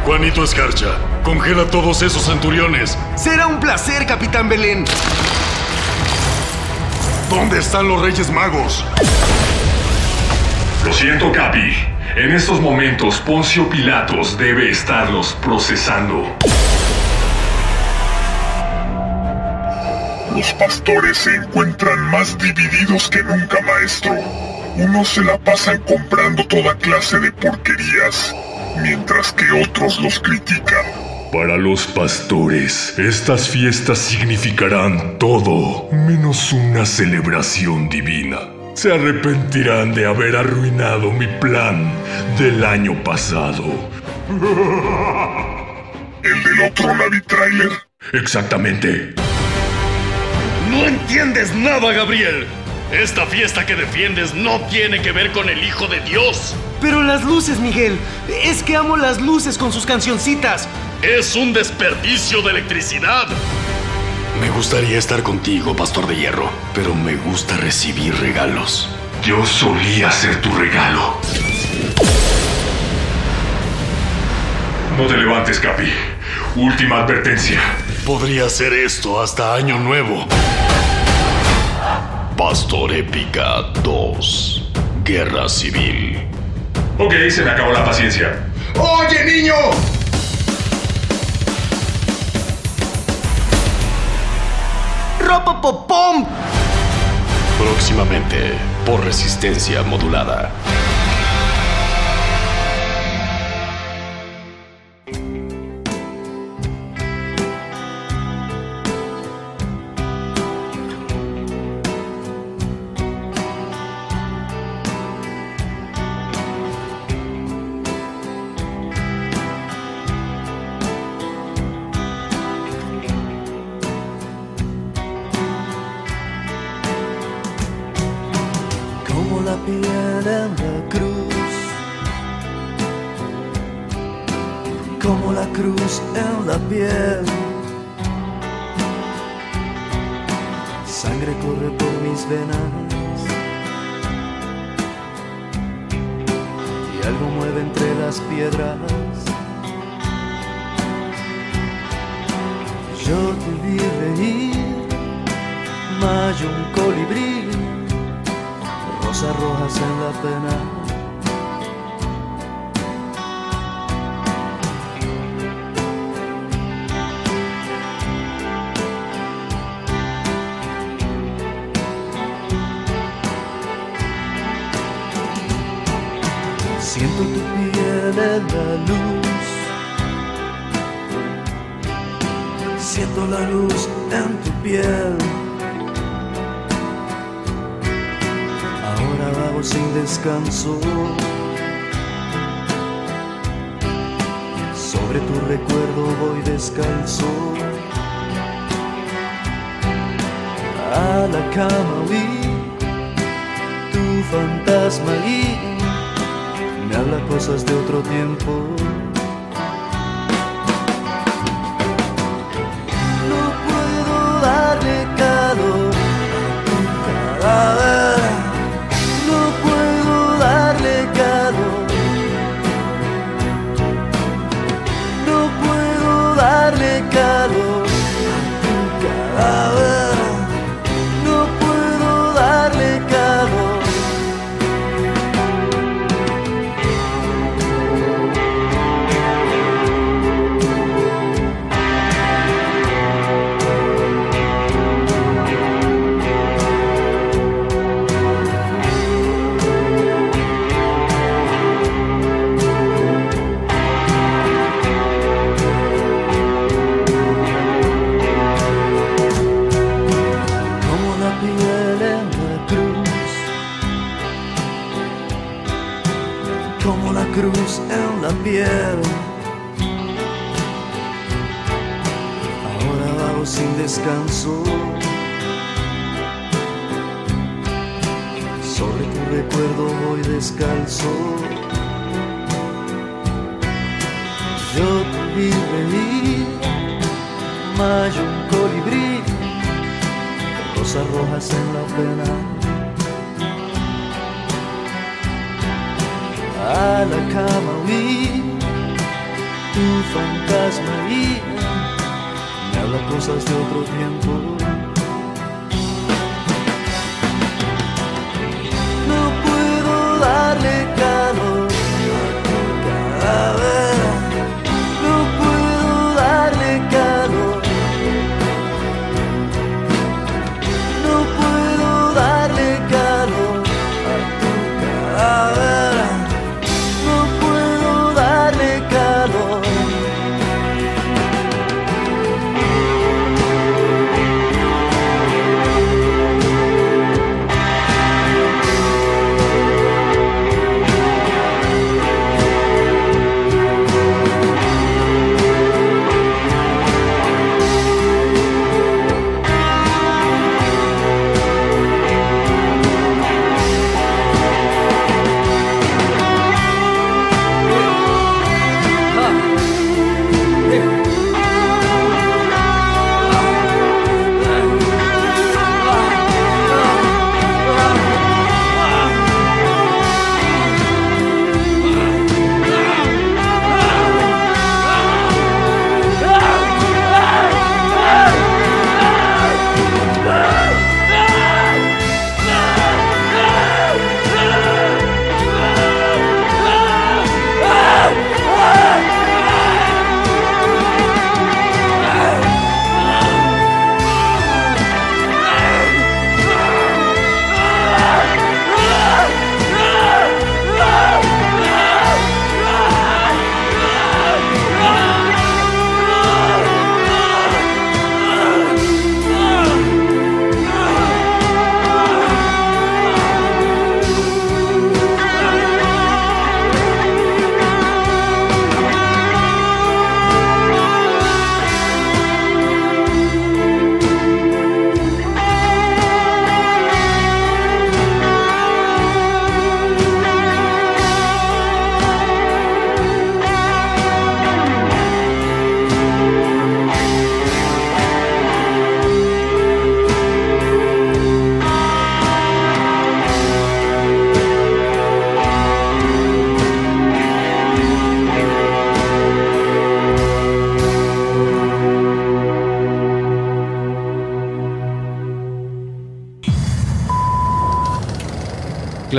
Juanito Escarcha, congela a todos esos centuriones. Será un placer, Capitán Belén. ¿Dónde están los Reyes Magos? Lo siento, Capi. En estos momentos, Poncio Pilatos debe estarlos procesando. Los pastores se encuentran más divididos que nunca, maestro. Unos se la pasan comprando toda clase de porquerías, mientras que otros los critican. Para los pastores, estas fiestas significarán todo menos una celebración divina. Se arrepentirán de haber arruinado mi plan del año pasado. ¿El del otro Navi Trailer? Exactamente. No entiendes nada, Gabriel. Esta fiesta que defiendes no tiene que ver con el Hijo de Dios. Pero las luces, Miguel. Es que amo las luces con sus cancioncitas. Es un desperdicio de electricidad. Me gustaría estar contigo, Pastor de Hierro, pero me gusta recibir regalos. Yo solía ser tu regalo. No te levantes, Capi. Última advertencia. Podría ser esto hasta Año Nuevo. Pastor Épica 2. Guerra Civil. Ok, se me acabó la paciencia. ¡Oye, niño! ¡Ropopopom! Próximamente, por resistencia modulada.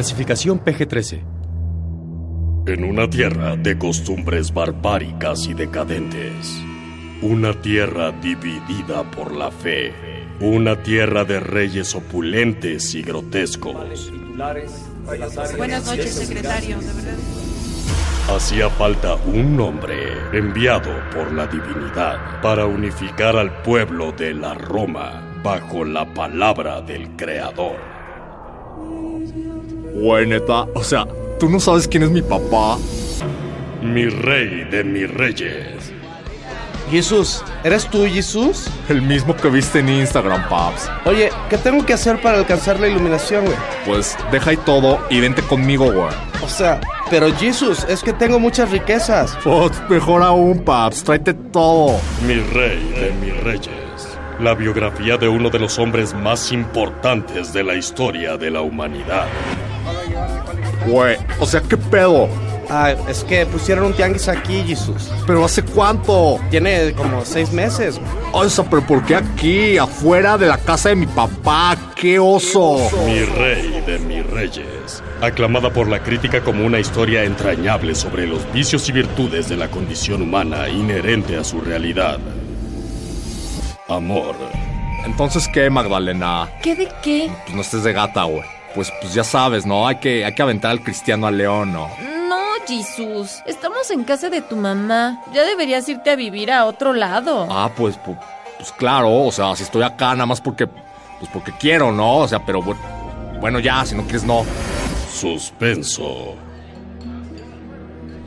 Clasificación PG-13. En una tierra de costumbres barbáricas y decadentes. Una tierra dividida por la fe. Una tierra de reyes opulentes y grotescos. Buenas noches, secretario, de verdad. Hacía falta un hombre enviado por la divinidad para unificar al pueblo de la Roma bajo la palabra del Creador. Güey, neta, o sea, ¿tú no sabes quién es mi papá? Mi rey de mis reyes. Jesús, ¿eres tú, Jesús? El mismo que viste en Instagram, Paps. Oye, ¿qué tengo que hacer para alcanzar la iluminación, güey? Pues deja ahí todo y vente conmigo, güey. O sea, pero Jesús, es que tengo muchas riquezas. Pues mejor aún, Paps, tráete todo. Mi rey de mis reyes. La biografía de uno de los hombres más importantes de la historia de la humanidad. Güey, o sea, ¿qué pedo? Ah, es que pusieron un tianguis aquí, Jesús. ¿Pero hace cuánto? Tiene como seis meses. O sea, pero ¿por qué aquí? Afuera de la casa de mi papá. ¡Qué oso! Mi rey de mis reyes. Aclamada por la crítica como una historia entrañable sobre los vicios y virtudes de la condición humana inherente a su realidad. Amor. Entonces, ¿qué, Magdalena? ¿Qué de qué? Pues no estés de gata, güey. Pues, pues ya sabes, ¿no? Hay que, hay que aventar al cristiano al león, ¿no? No, Jesús. Estamos en casa de tu mamá. Ya deberías irte a vivir a otro lado. Ah, pues, pues, pues claro, o sea, si estoy acá nada más porque, pues porque quiero, ¿no? O sea, pero bu- bueno, ya, si no quieres, no. Suspenso.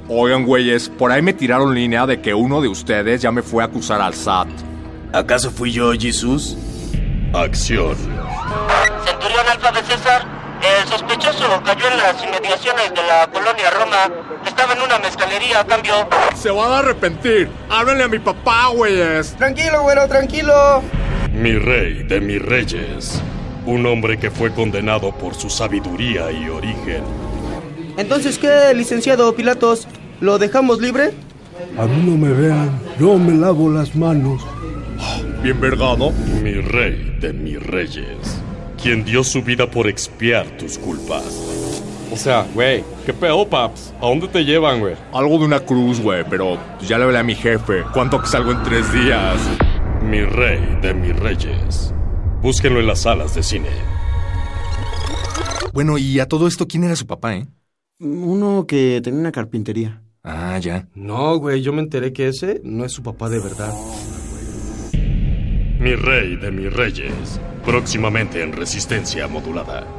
Oigan, güeyes, por ahí me tiraron línea de que uno de ustedes ya me fue a acusar al SAT. ¿Acaso fui yo, Jesús? Acción. Centurión Alfa de César, el sospechoso cayó en las inmediaciones de la colonia Roma. Estaba en una mezcalería a cambio. Se van a arrepentir. Háblenle a mi papá, güeyes. Tranquilo, güero, tranquilo. Mi rey de mis reyes. Un hombre que fue condenado por su sabiduría y origen. Entonces, ¿qué, licenciado Pilatos? ¿Lo dejamos libre? A mí no me vean, yo me lavo las manos. Bien vergado. Mi rey de mis reyes. Quien dio su vida por expiar tus culpas. O sea, güey, ¿qué pedo, paps? ¿A dónde te llevan, güey? Algo de una cruz, güey, pero ya le hablé a mi jefe. ¿Cuánto que salgo en tres días? Mi rey de mis reyes. Búsquenlo en las salas de cine. Bueno, y a todo esto, ¿quién era su papá, eh? Uno que tenía una carpintería. Ah, ya. No, güey, yo me enteré que ese no es su papá de verdad. Mi rey de mis reyes. Próximamente en resistencia modulada.